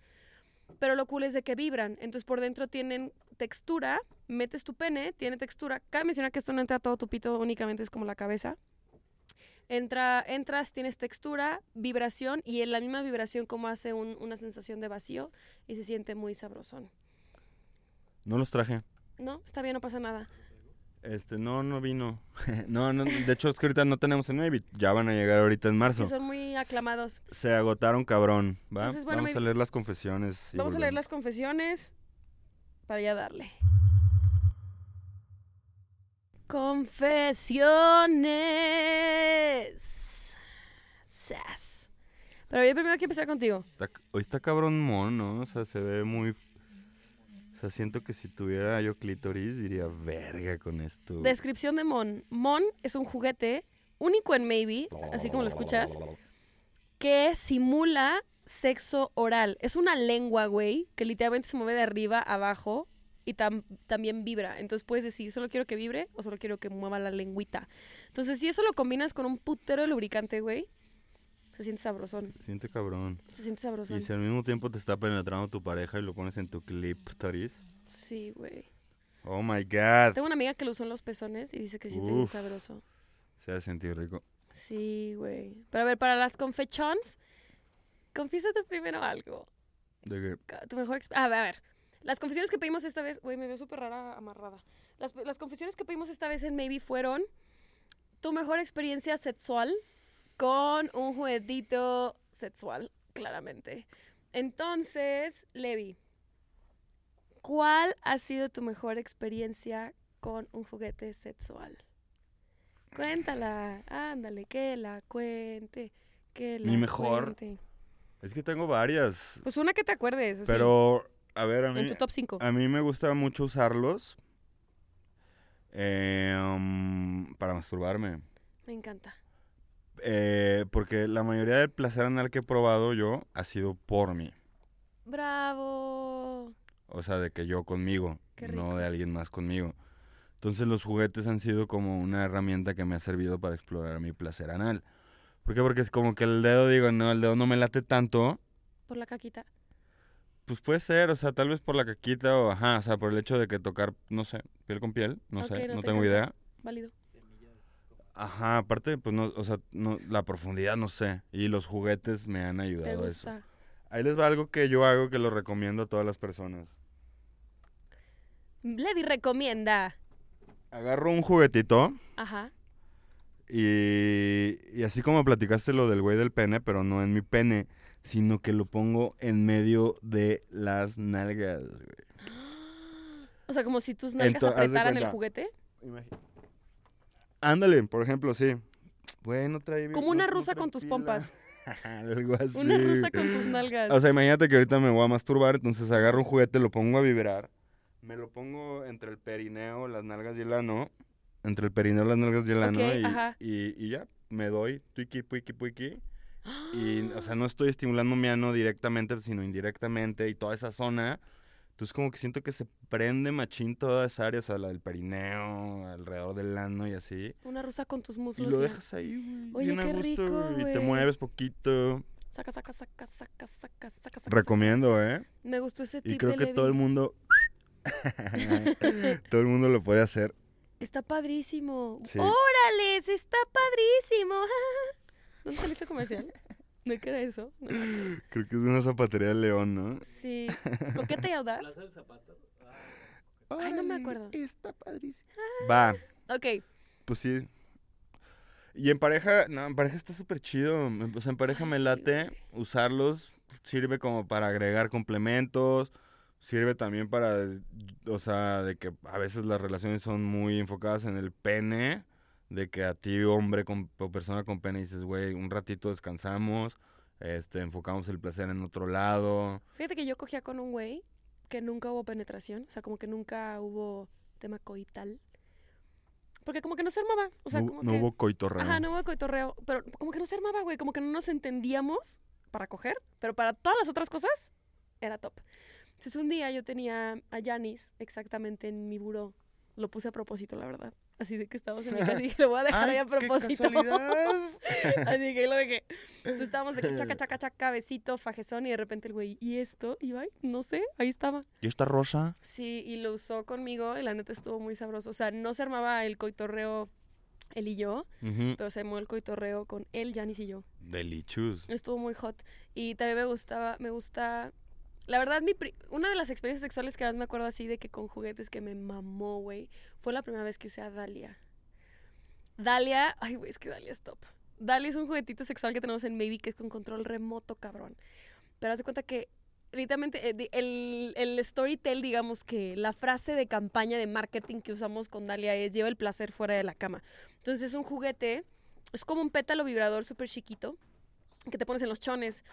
Pero lo cool es de que vibran. Entonces por dentro tienen textura, metes tu pene, tiene textura. Cabe mencionar que esto no entra todo tu pito, únicamente es como la cabeza. Entra, entras, tienes textura, vibración y en la misma vibración como hace un- una sensación de vacío y se siente muy sabrosón. No los traje. No, está bien, no pasa nada. Este, no, no vino. (laughs) no, no, de hecho es que ahorita no tenemos en Navy. Ya van a llegar ahorita en marzo. Son muy aclamados. Se agotaron cabrón, ¿va? Entonces, bueno, Vamos a leer las confesiones. Vamos a leer las confesiones para ya darle. Confesiones. Sas. Pero yo primero quiero empezar contigo. Está- hoy está cabrón mon, ¿no? O sea, se ve muy... sea, siento que si tuviera yo clítoris diría, verga con esto. Descripción de Mon. Mon es un juguete único en Maybe, así como lo escuchas, que simula sexo oral. Es una lengua, güey, que literalmente se mueve de arriba a abajo y tam- también vibra. Entonces puedes decir, solo quiero que vibre o solo quiero que mueva la lengüita. Entonces, si eso lo combinas con un putero de lubricante, güey, se siente sabrosón. Siente cabrón. Se siente sabrosón. Y si al mismo tiempo te está penetrando tu pareja y lo pones en tu clítoris. Sí, güey. Oh my god. Tengo una amiga que lo usó en los pezones y dice que se siente bien Uf. sabroso. Se ha sentido rico. Sí, güey. Pero a ver, para las confechons, confiésate primero algo. De Ca- Tu mejor ah, a ver, a ver. Las confesiones que pedimos esta vez, güey, me veo súper rara amarrada. Las, las confesiones que pedimos esta vez en Maybe fueron tu mejor experiencia sexual con un juguetito sexual, claramente. Entonces, Levi, ¿cuál ha sido tu mejor experiencia con un juguete sexual? Cuéntala, ándale, que la cuente, que la Mi mejor. cuente. es que tengo varias. Pues una que te acuerdes, así, Pero, a ver, a mí, en tu top 5. a mí me gusta mucho usarlos eh, um, para masturbarme. Me encanta. Eh, porque la mayoría del placer anal que he probado yo ha sido por mí. Bravo. O sea, de que yo conmigo, no de alguien más conmigo. Entonces los juguetes han sido como una herramienta que me ha servido para explorar mi placer anal. ¿Por qué? Porque es como que el dedo, digo, no, el dedo no me late tanto. Por la caquita. Pues puede ser, o sea, tal vez por la caquita o, ajá, o sea, por el hecho de que tocar, no sé, piel con piel, no sé, no no te tengo idea. Válido. Ajá, aparte, pues no, o sea, no, la profundidad no sé. Y los juguetes me han ¿Te ayudado a eso. Ahí les va algo que yo hago que lo recomiendo a todas las personas. Levi recomienda. Agarro un juguetito Ajá. y, y así como platicaste lo del güey del pene, pero no en mi pene, sino que lo pongo en medio de las nalgas, güey. (gasps) O sea, como si tus nalgas apretaran el juguete. Ándale, por ejemplo, sí. Güey, no trae... Como una no rusa con tus pompas. (laughs) Algo así. Una rusa con tus nalgas. O sea, imagínate que ahorita me voy a masturbar, entonces agarro un juguete, lo pongo a vibrar, me lo pongo entre el perineo, las nalgas y el ano, entre el perineo, las nalgas y el ano, y- y ya, me doy tuiki, puiki, puiki. Y, o sea, no estoy estimulando mi ano directamente, sino indirectamente, y toda esa zona. Entonces, como que siento que se prende machín toda esa área, o sea, la del perineo, alrededor del ano y así. Una rusa con tus Y muslos. lo ya. dejas ahí, güey. Oye, bien a qué gusto, rico, Y te mueves poquito. Saca, saca, saca, saca, saca, saca, saca. Recomiendo, ¿eh? Me gustó ese tip Y creo de que todo el mundo. (laughs) todo el mundo lo puede hacer. Está padrísimo. Sí. ¡Órales! Está padrísimo. (laughs) ¿Dónde se le hizo comercial? ¿De qué era eso? No. Creo que es una zapatería de León, ¿no? Sí. ¿Coqueta y audaz? Ay, no me acuerdo. Está padrísimo. Va, Ok. pues sí. Y en pareja, no, en pareja está súper chido. O sea, en pareja Ay, me late usarlos. Sirve como para agregar complementos. Sirve también para, o sea, de que a veces las relaciones son muy enfocadas en el pene. De que a ti, hombre con, o persona con pene, dices, güey, un ratito descansamos. Este, enfocamos el placer en otro lado. Fíjate que yo cogía con un güey que nunca hubo penetración. O sea, como que nunca hubo tema coital. Porque como que no se armaba. O sea, no, como no que... hubo coitorreo. Ajá, no hubo coitorreo. Pero como que no se armaba, güey. Como que no nos entendíamos para coger. Pero para todas las otras cosas, era top. Entonces un día yo tenía a Janis exactamente en mi buró. Lo puse a propósito, la verdad. Así de que estábamos en mi casa y dije, lo voy a dejar ahí a propósito. (laughs) Así que lo dejé. Entonces estábamos de que chaca, chaca, chaca, besito, fajezón, y de repente el güey, ¿y esto? Y va, no sé, ahí estaba. ¿Y esta rosa? Sí, y lo usó conmigo, y la neta estuvo muy sabroso. O sea, no se armaba el coitorreo él y yo, pero se armó el coitorreo con él, Janis y yo. Delicious. Estuvo muy hot. Y también me gustaba, me gusta. La verdad, mi una de las experiencias sexuales que más me acuerdo así de que con juguetes que me mamó, güey, fue la primera vez que usé a Dalia. Dalia, ay, güey, es que Dalia es top. Dalia es un juguetito sexual que tenemos en Maybe que es con control remoto, cabrón. Pero haz de cuenta que, literalmente, eh, el, el storytell, digamos que la frase de campaña de marketing que usamos con Dalia es lleva el placer fuera de la cama. Entonces es un juguete, es como un pétalo vibrador súper chiquito que te pones en los chones.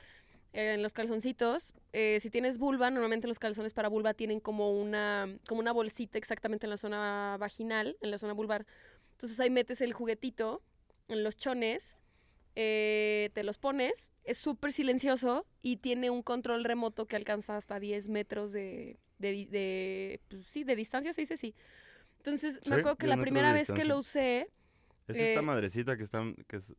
Eh, en los calzoncitos. Eh, si tienes vulva, normalmente los calzones para vulva tienen como una, como una bolsita exactamente en la zona vaginal, en la zona vulvar. Entonces ahí metes el juguetito en los chones, eh, te los pones, es súper silencioso y tiene un control remoto que alcanza hasta 10 metros de, de, pues, sí, de distancia, se dice sí. Entonces, Sí, me acuerdo que 10 la primera vez que lo usé, Es Eh, esta madrecita que está... Que es,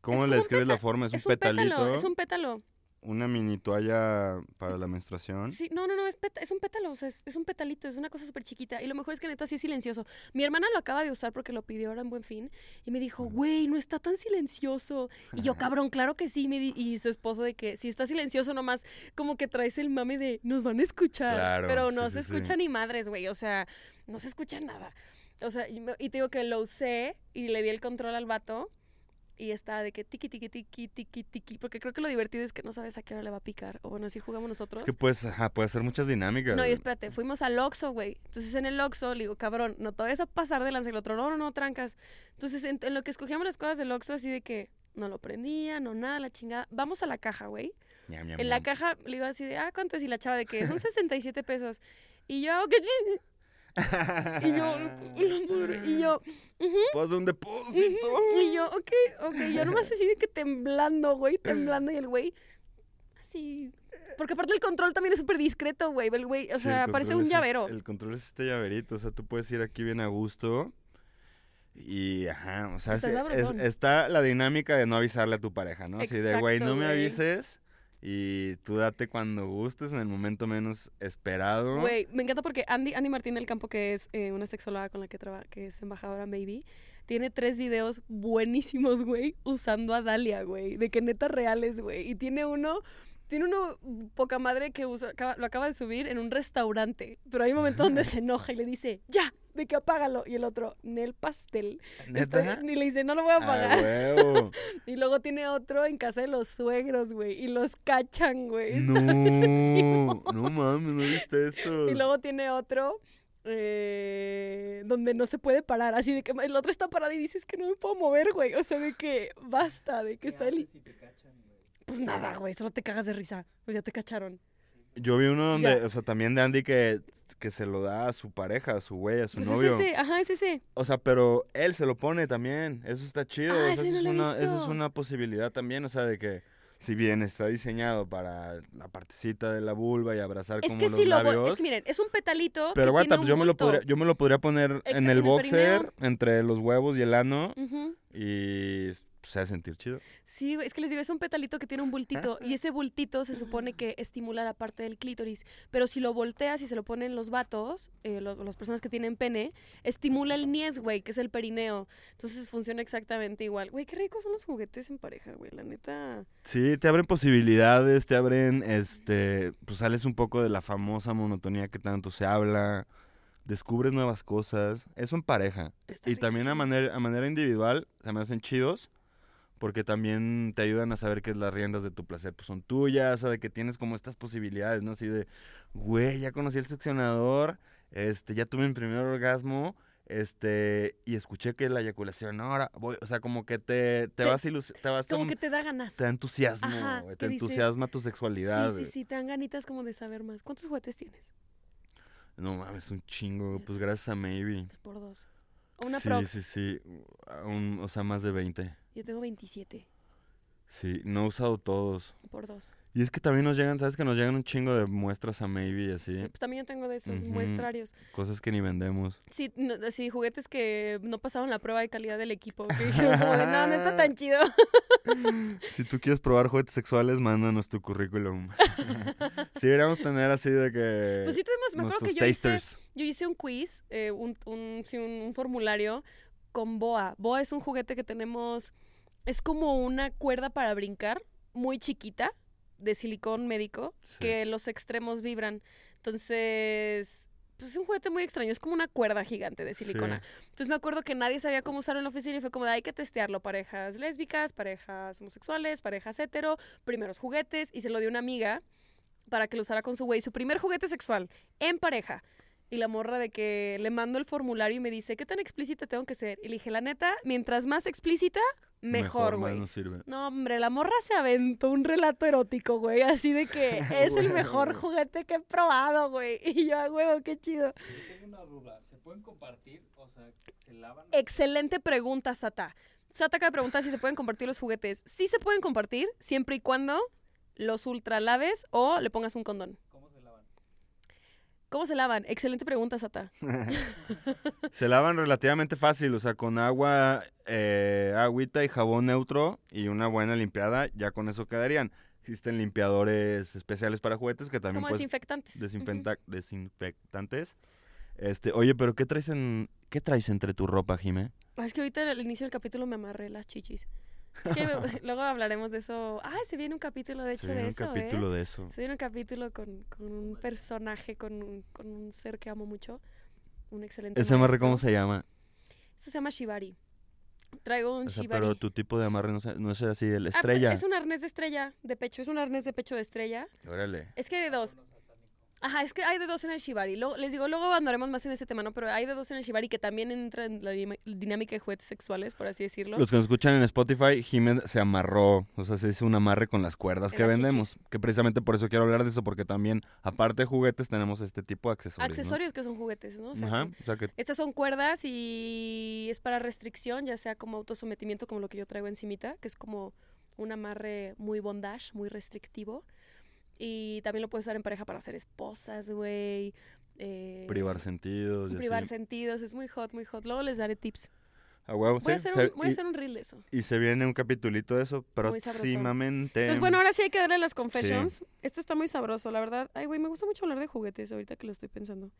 ¿Cómo le describes la forma? Es, es un un pétalo, es un pétalo. Una mini toalla para la menstruación. Sí, no, no, no, es, peta- es un pétalo, o sea, es, es un petalito, es una cosa súper chiquita. Y lo mejor es que neta sí es silencioso. Mi hermana lo acaba de usar porque lo pidió ahora en Buen Fin y me dijo, güey, no está tan silencioso. Y yo, (laughs) cabrón, claro que sí. Me di- y su esposo de que si está silencioso nomás, como que traes el mame de nos van a escuchar. Claro, Pero no sí, se sí. escucha ni madres, güey, o sea, no se escucha nada. O sea, y te digo que lo usé y le di el control al vato. Y estaba de que tiki, tiki, tiki, tiki, tiki. Porque creo que lo divertido es que no sabes a qué hora le va a picar. O bueno, así jugamos nosotros. Es que puedes, ajá, puede hacer muchas dinámicas. No, y espérate, fuimos al Oxxo, güey. Entonces en el Oxxo le digo, cabrón, no te vayas a pasar de lanza. El otro, no, no, no, trancas. Entonces en, en lo que escogíamos las cosas del Oxxo, así de que no lo prendía, no nada, la chingada. Vamos a la caja, güey. En la caja le iba así de, ah, ¿cuánto es? Y la chava de que son 67 pesos. Y yo, ¿qué? (laughs) Y yo, madre. Y yo, Pues un depósito. y yo, ok, ok. Yo nomás así de que temblando, güey, temblando. Y el güey, así. Porque aparte el control también es súper discreto, güey. El güey, o Sí, sea, parece un es llavero. este- el control es este llaverito, o sea, tú puedes ir aquí bien a gusto. Y, ajá, o sea, Está es- es- sabrosón. está la dinámica de no avisarle a tu pareja, ¿no? Así de, güey, no Exacto, me avises y tú date cuando gustes, en el momento menos esperado. Güey, me encanta porque Andy, Andy Martín del Campo, que es eh, una sexóloga con la que trabaja, que es embajadora Maybe, tiene tres videos buenísimos, güey, usando a Dalia, güey, de que neta reales, güey. Y tiene uno, tiene uno poca madre que usa, acaba- lo acaba de subir en un restaurante, pero hay un momento donde se enoja y le dice, ya, de que apágalo. Y el otro, Nel pastel. ¿Neta? Está- y le dice, no lo voy a Ah, pagar. huevo. (laughs) Y luego tiene otro en casa de los suegros, güey, y los cachan, güey. No, (laughs) no mames, no viste eso. Y luego tiene otro eh, donde no se puede parar, así de que el otro está parado y dices que no me puedo mover, güey. O sea, de que basta, de que está el... Pues nada, güey, solo te cagas de risa. Pues ya te cacharon. Yo vi uno donde, Ya. o sea, también de Andy que, que se lo da a su pareja, a su güey, a su Pues novio. es ese, ajá, es ese. O sea, pero él se lo pone también. Eso está chido. Ah, o sea, ese eso no es lo una, esa es una posibilidad también. O sea, de que si bien está diseñado para la partecita de la vulva y abrazar Es como que los lo voy- labios. Es que miren, es un petalito. pero tiene pues yo me, lo podría, yo me lo podría poner Exacto, en el boxer, entre los huevos y el ano. Y se hace sentir chido. Sí, es que les digo, es un petalito que tiene un bultito y ese bultito se supone que estimula la parte del clítoris, pero si lo volteas y se lo ponen los vatos, eh, los- las personas que tienen pene, estimula el niés, güey, que es el perineo. Entonces funciona exactamente igual. Güey, qué ricos son los juguetes en pareja, güey, la neta. Sí, te abren posibilidades, te abren, este, pues sales un poco de la famosa monotonía que tanto se habla, descubres nuevas cosas, eso en pareja. Está Y también a manera, a manera individual se me hacen chidos porque también te ayudan a saber que las riendas de tu placer pues, son tuyas, o sea, de que tienes como estas posibilidades, ¿no? Así de, güey, ya conocí el succionador, este, ya tuve mi primer orgasmo, este, y escuché que la eyaculación, ahora voy, o sea, como que te, te, Te- vas ilus- te vas Como que te da ganas. te da entusiasmo, Ajá, te dices, entusiasma tu sexualidad. Sí, sí, sí, te dan ganitas como de saber más. ¿Cuántos juguetes tienes? No mames, un chingo, pues gracias a Maybe. Pues por dos. Una sí, prox. sí, sí, un- o sea, más de 20. Yo tengo 27 Sí, no he usado todos. por dos. Y es que también nos llegan, ¿sabes? Que nos llegan un chingo de muestras a Maybe y así. Sí, pues también yo tengo de esos muestrarios. Cosas que ni vendemos. Sí, no, sí, juguetes que no pasaron la prueba de calidad del equipo. Que dijeron como de, no, no está tan chido. (laughs) Si tú quieres probar juguetes sexuales, mándanos tu currículum. (laughs) sí, deberíamos tener así de que. Pues sí tuvimos, me acuerdo que yo hice, yo hice un quiz, eh, un, un, sí, un- un formulario con Boa. Boa es un juguete que tenemos, es como una cuerda para brincar, muy chiquita, de silicón médico, Sí. que los extremos vibran. Entonces, pues es un juguete muy extraño, es como una cuerda gigante de silicona. Entonces me acuerdo que nadie sabía cómo usarlo en la oficina y fue como de hay que testearlo. Parejas lésbicas, parejas homosexuales, parejas hetero, primeros juguetes. Y se lo dio una amiga para que lo usara con su güey. Su primer juguete sexual en pareja. Y la morra de que le mando el formulario y me dice, ¿qué tan explícita tengo que ser? Y le dije, la neta, mientras más explícita, mejor, güey. No, hombre, la morra se aventó un relato erótico, güey. Así de que (laughs) es el mejor juguete que he probado, güey. (laughs) Y yo, a huevo, qué chido. Yo tengo una duda. ¿Se pueden compartir? O sea, ¿se lavan? Excelente pregunta, Sata. Sata acaba de preguntar si se pueden compartir los juguetes. Sí se pueden compartir, siempre y cuando los ultralaves o le pongas un condón. ¿Cómo se lavan? Excelente pregunta, Sata. (laughs) Se lavan relativamente fácil, o sea, con agua, eh, agüita y jabón neutro y una buena limpiada, ya con eso quedarían. Existen limpiadores especiales para juguetes que también Como desinfectantes. desinfecta- desinfectantes. Este, oye, pero ¿qué traes en qué traes entre tu ropa, Jime? Ah, Es que ahorita al inicio del capítulo me amarré las chichis. Es que (laughs) luego hablaremos de eso. Ah, se viene un capítulo, de hecho, Se viene de un eso, capítulo ¿eh? de eso. Se viene un capítulo con, con un personaje, con un, con un ser que amo mucho. Un excelente Ese amarre cómo se llama? Eso se llama Shibari. Traigo un O sea, Shibari. pero tu tipo de amarre no, es así, el Ah, pues, estrella. es un arnés de estrella de pecho. Es un arnés de pecho de estrella. Órale. Es que de dos. Ajá, es que hay de dos en el Shibari. Luego, les digo, luego andaremos más en ese tema, ¿no? Pero hay de dos en el Shibari que también entra en la dinámica de juguetes sexuales, por así decirlo. Los que nos escuchan en Spotify, Jimé se amarró, o sea, se hizo un amarre con las cuerdas En que vendemos. Que precisamente por eso quiero hablar de eso, porque también, aparte de juguetes, tenemos este tipo de accesorios. ¿no? Accesorios que son juguetes, ¿no? O sea, Ajá, o sea que Estas son cuerdas y es para restricción, ya sea como autosometimiento, como lo que yo traigo encimita, que es como un amarre muy bondage, muy restrictivo. Y también lo puedes usar en pareja para hacer esposas, güey. eh, privar sentidos privar así. sentidos, es muy hot, muy hot. Luego les daré tips. A huevo, Voy, a hacer se- un, voy a hacer un reel de eso. y se viene un capitulito de eso próximamente. Pues bueno, ahora sí hay que darle las confessions. Esto está muy sabroso, la verdad. Ay, güey, me gusta mucho hablar de juguetes ahorita que lo estoy pensando.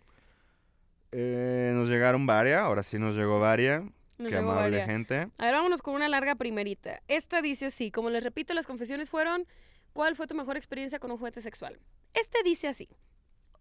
Eh, nos llegaron varias, ahora sí nos llegó varias. Qué amable gente. A ver, vámonos con una larga primerita. Esta dice así, como les repito, las confesiones fueron, ¿cuál fue tu mejor experiencia con un juguete sexual? Este dice así,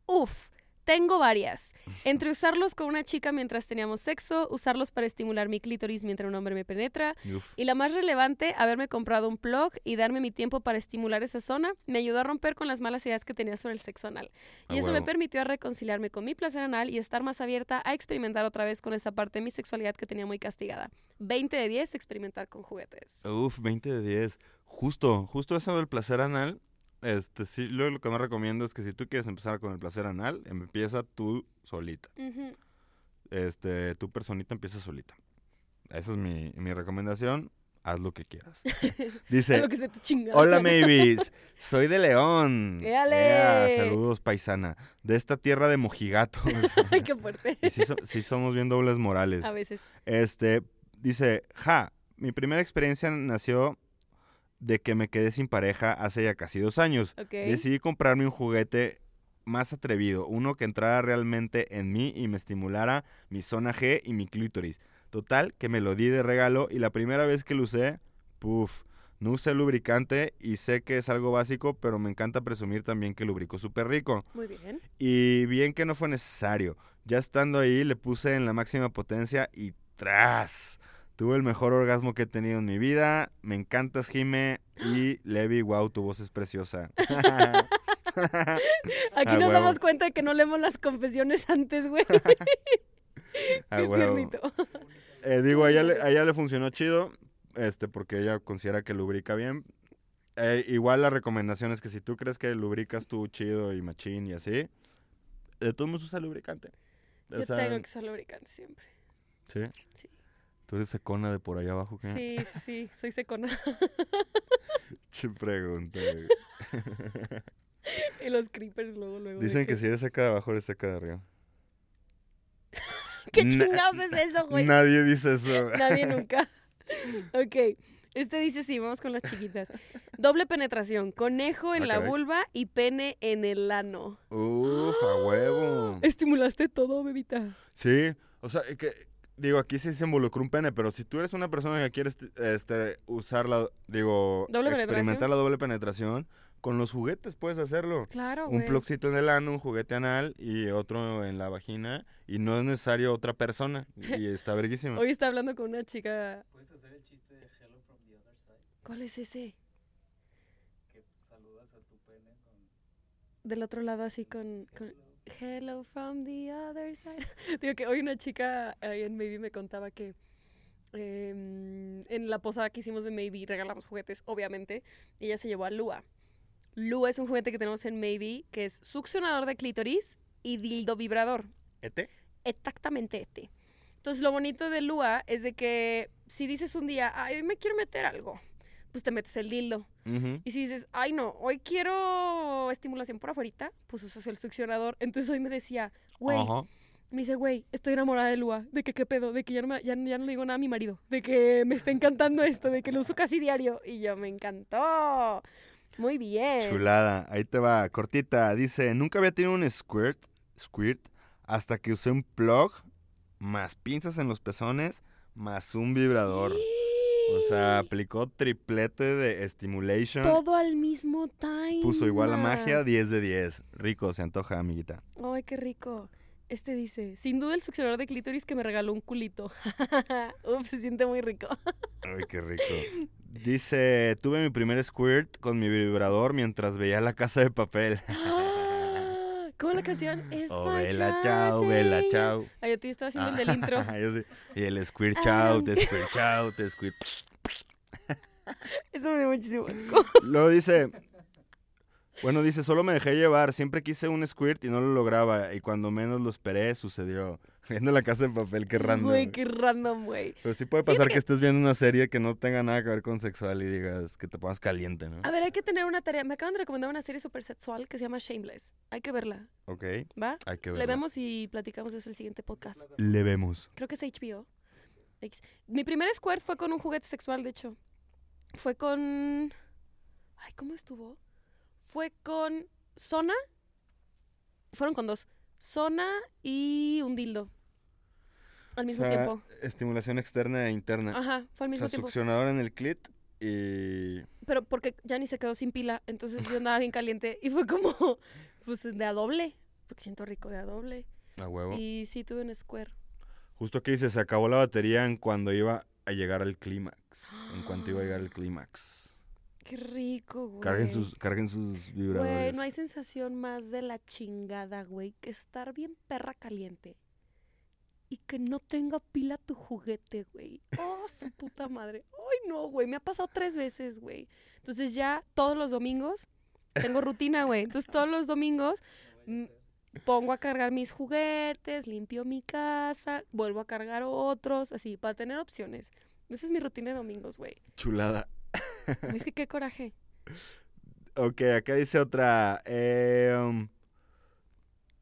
uf, tengo varias. Entre usarlos con una chica mientras teníamos sexo, usarlos para estimular mi clítoris mientras un hombre me penetra, Uf. y la más relevante, haberme comprado un plug y darme mi tiempo para estimular esa zona, me ayudó a romper con las malas ideas que tenía sobre el sexo anal. A Y eso me permitió reconciliarme con mi placer anal y estar más abierta a experimentar otra vez con esa parte de mi sexualidad que tenía muy castigada. 20 de 10, experimentar con juguetes. Uf, 20 de 10. Justo, justo eso del placer anal. Este, sí, lo, lo que más recomiendo es que si tú quieres empezar con el placer anal, empieza tú solita. Este, tu personita empieza solita. Esa es mi, mi recomendación. Haz lo que quieras. (laughs) Haz Dice, lo que hola maybes, soy de León. ¡Éale! Ea, saludos paisana. De esta tierra de mojigatos. (laughs) Ay, qué fuerte. sí, so- sí somos bien dobles morales. A veces. Este, dice, ja, mi primera experiencia nació de que me quedé sin pareja hace ya casi dos años. Decidí comprarme un juguete más atrevido, uno que entrara realmente en mí y me estimulara mi zona G y mi clítoris. Total, que me lo di de regalo y la primera vez que lo usé, puff, no usé lubricante y sé que es algo básico, pero me encanta presumir también que lubrico súper rico. Muy bien. Y bien que no fue necesario. Ya estando ahí, le puse en la máxima potencia y ¡tras! Tuve el mejor orgasmo que he tenido en mi vida. Me encantas, Jime. Y Levi, wow, tu voz es preciosa. (laughs) Aquí nos huevo. damos cuenta de que no leemos las confesiones antes, güey. (laughs) Ah, Qué. Eh, digo, a ella, le, a ella le funcionó chido, este, porque ella considera que lubrica bien. Eh, igual la recomendación es que si tú crees que lubricas tú chido y machín y así, de todos modos usa lubricante. O Yo sea, tengo que usar lubricante siempre. ¿sí? Sí. Tú eres secona de por allá abajo, ¿qué? Sí, sí, sí. Soy secona. (laughs) Che pregunta, güey. (laughs) y los creepers luego, luego. Dicen que si eres seca de abajo, eres seca de arriba. (laughs) ¿Qué Na- chingados es eso, güey? Nadie dice eso. Nadie nunca. ok. Este dice sí, vamos con las chiquitas. Doble penetración, conejo en Ah, la vulva y pene en el ano. Uf, a huevo. (gasps) Estimulaste todo, bebita. Sí, o sea, que digo, aquí sí se involucró un pene, pero si tú eres una persona que quiere este, usar la, digo, Doble experimentar la doble penetración, con los juguetes puedes hacerlo. Claro, Un pluxito en el ano, un juguete anal y otro en la vagina y no es necesario otra persona y (laughs) está verguísima. Hoy está hablando con una chica. ¿Puedes hacer el chiste de Hello from the other side? ¿Cuál es ese? Que saludas a tu pene con... Del otro lado así con... con- Hello from the other side. (laughs) Digo que hoy una chica ahí en Maybe me contaba que em, en la posada que hicimos de Maybe regalamos juguetes, obviamente, y ella se llevó a Lua. Lua es un juguete que tenemos en Maybe que es succionador de clítoris y dildo vibrador. ¿Ete? Exactamente este. Entonces, lo bonito de Lua es de que si dices un día, ay, hoy me quiero meter algo, pues te metes el dildo. Y si dices, ay, no, hoy quiero estimulación por afuera, pues usas el succionador. Entonces, hoy me decía, güey, me dice, güey, estoy enamorada de Lua. De que qué pedo, de que ya no, me- ya, ya no le digo nada a mi marido. De que me está encantando esto, de que lo uso casi diario. Y yo, me encantó. Muy bien. Chulada, ahí te va, cortita. Dice, nunca había tenido un squirt, squirt hasta que usé un plug, más pinzas en los pezones, más un vibrador. O sea, aplicó triplete de stimulation. Todo al mismo time. Puso igual la magia, 10 de 10. Rico, se antoja, amiguita. Ay, qué rico. Este dice, sin duda el succionador de clítoris que me regaló un culito. (laughs) Uf, se siente muy rico. Ay, qué rico. (laughs) Dice, tuve mi primer squirt con mi vibrador mientras veía la casa de papel. (laughs) ¿Cómo la canción? If Oh, I vela, chao, vela, chao. Ay, yo te estaba haciendo el del intro. (laughs) Yo sí. Y el squirt chao, te Ah. squirt chao, (laughs) te squirt. Eso me dio muchísimo asco. Luego dice, bueno, dice, solo me dejé llevar, siempre quise un squirt y no lo lograba, y cuando menos lo esperé, sucedió. Viendo la casa de papel, qué random. Güey, qué random, güey. Pero sí puede pasar que estés viendo una serie que no tenga nada que ver con sexual y digas que te pongas caliente, ¿no? A ver, hay que tener una tarea. Me acaban de recomendar una serie súper sexual que se llama Shameless. Hay que verla, Ok, ¿va? hay que Le verlo. vemos y platicamos de eso el siguiente podcast. Le vemos. Creo que es HBO. Mi primer squirt fue con un juguete sexual, de hecho. Fue con... Ay, ¿cómo estuvo? Fue con Sona. Fueron con dos. Sona y un dildo. Al mismo o sea, tiempo. estimulación externa e interna. Ajá, fue al o mismo sea, tiempo. succionador en el clit y... Pero porque ya ni se quedó sin pila, entonces yo andaba bien caliente y fue como, (laughs) pues de a doble, porque siento rico de a doble. A huevo. Y sí tuve un square. Justo que dice, se acabó la batería en cuando iba a llegar al clímax. En cuanto iba a llegar al (gasps) clímax. Qué rico, güey. Carguen sus, carguen sus vibradores. Güey, no hay sensación más de la chingada, güey, que estar bien perra caliente. Y que no tenga pila tu juguete, güey. Oh, su puta madre. Ay, no, güey. Me ha pasado tres veces, güey. Entonces ya todos los domingos tengo rutina, güey. Entonces todos los domingos pongo a cargar mis juguetes, limpio mi casa, vuelvo a cargar otros, así, para tener opciones. Esa es mi rutina de domingos, güey. Chulada. Es que qué coraje. Ok, acá dice otra. eh,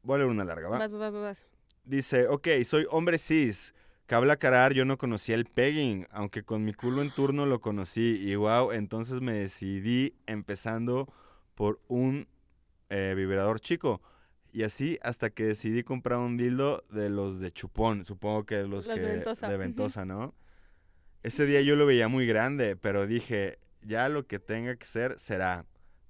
voy a leer una larga, ¿va? Vas, vas, vas, vas. Dice, ok, soy hombre cis. Cable aclarar, yo no conocía el pegging, aunque con mi culo en turno lo conocí. Y wow, entonces me decidí empezando por un eh, vibrador chico. Y así hasta que decidí comprar un dildo de los de chupón, supongo que los Los que de ventosa, de ventosa, ¿no? Ese día yo lo veía muy grande, pero dije, ya lo que tenga que ser será.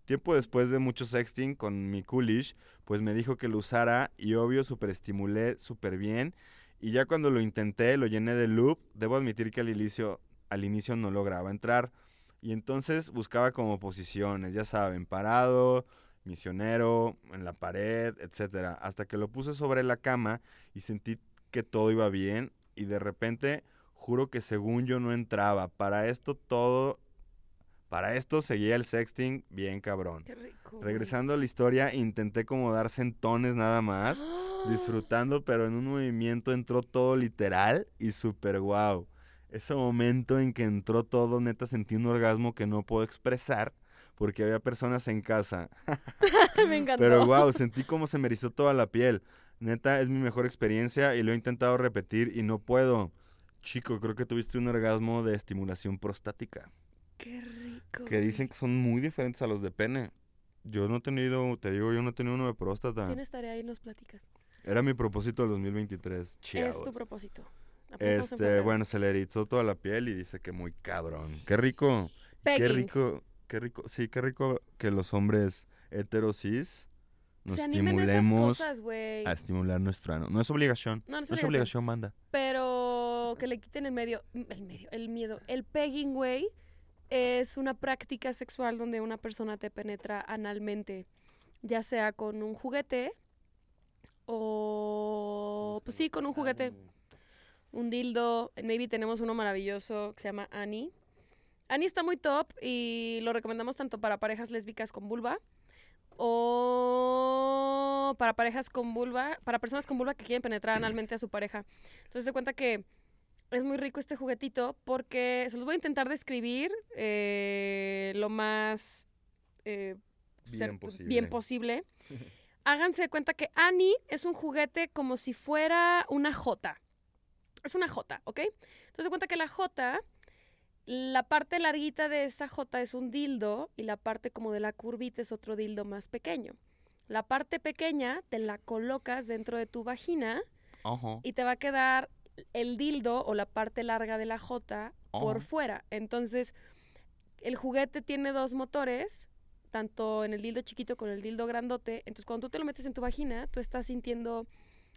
Tiempo después de mucho sexting con mi coolish, pues me dijo que lo usara y obvio superestimulé súper bien. Y ya cuando lo intenté, lo llené de loop, debo admitir que al inicio, al inicio no lograba entrar. Y entonces buscaba como posiciones, ya saben, parado, misionero, en la pared, etcétera, hasta que lo puse sobre la cama y sentí que todo iba bien y de repente juro que según yo no entraba. Para esto todo para esto seguía el sexting bien cabrón. Qué rico. Regresando a la historia, intenté como dar sentones nada más, ¡Ah! (gasps) disfrutando, pero en un movimiento entró todo literal y súper guau. Ese momento en que entró todo, neta sentí un orgasmo que no puedo expresar porque había personas en casa. (laughs) Me (laughs) encantó. Pero wow, sentí como se me erizó toda la piel. Neta, es mi mejor experiencia y lo he intentado repetir y no puedo. Chico, creo que tuviste un orgasmo de estimulación prostática. Qué rico. Que dicen que son muy diferentes a los de pene. Yo no he tenido, te digo, yo no he tenido uno de próstata. Tienes tarea y nos platicas. Era mi propósito del 2023. Es tu Chavos. propósito. Este, bueno, se le erizó toda la piel y dice que muy cabrón. Qué rico. Qué rico, qué rico. Sí, qué rico que los hombres heterosis nos Se a esas estimulemos cosas, a estimular nuestro ano. No es obligación. No, no es No es obligación. obligación, banda. Pero que le quiten el medio, el medio, el miedo. El pegging, güey, es una práctica sexual donde una persona te penetra analmente, ya sea con un juguete O, pues sí, con un juguete. Un dildo. En Maybe tenemos uno maravilloso que se llama Annie. Annie está muy top y lo recomendamos tanto para parejas lésbicas con vulva o para parejas con vulva, para personas con vulva que quieren penetrar analmente a su pareja. Entonces se cuenta que es muy rico este juguetito porque se los voy a intentar describir eh, lo más eh, Bien ser- posible. bien posible. (laughs) Háganse de cuenta que Annie es un juguete como si fuera una J. Es una J, ¿ok? Entonces de cuenta que la J, la parte larguita de esa J es un dildo y la parte como de la curvita es otro dildo más pequeño. La parte pequeña te la colocas dentro de tu vagina y te va a quedar el dildo o la parte larga de la J por Oh. fuera. Entonces, el juguete tiene dos motores, tanto en el dildo chiquito como en el dildo grandote. Entonces, cuando tú te lo metes en tu vagina, tú estás sintiendo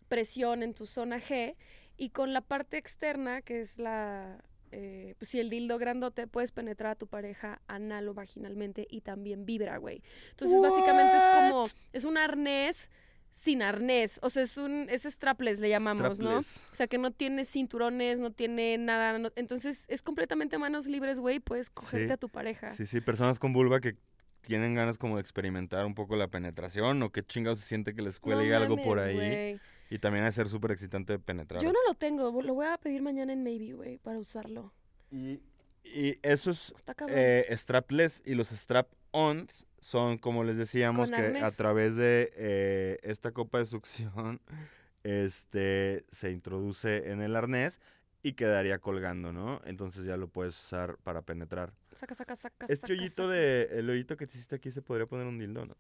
presión en tu zona G y con la parte externa, que es la... eh, pues sí, el dildo grandote, puedes penetrar a tu pareja anal o vaginalmente y también vibra, güey. Entonces, básicamente es como, es un arnés sin arnés. O sea, es un, es strapless, le llamamos, ¿no? O sea, que no tiene cinturones, no tiene nada. no- entonces, es completamente manos libres, güey. Puedes cogerte Sí. a tu pareja. Sí, sí, personas con vulva que tienen ganas como de experimentar un poco la penetración o qué chingados se siente que les No cuele algo por ahí. Y también ha ser súper excitante penetrar. Yo no lo tengo. Lo voy a pedir mañana en Maybe, güey, para usarlo. Y, y esos Está cabrón. eh, strapless y los strap-ons son, como les decíamos, que a través de eh, esta copa de succión (laughs) este, se introduce en el arnés y quedaría colgando, ¿no? Entonces ya lo puedes usar para penetrar. saca, saca, saca. Este saca, hoyito saca. de, el hoyito que te hiciste aquí se podría poner un dildo, ¿no?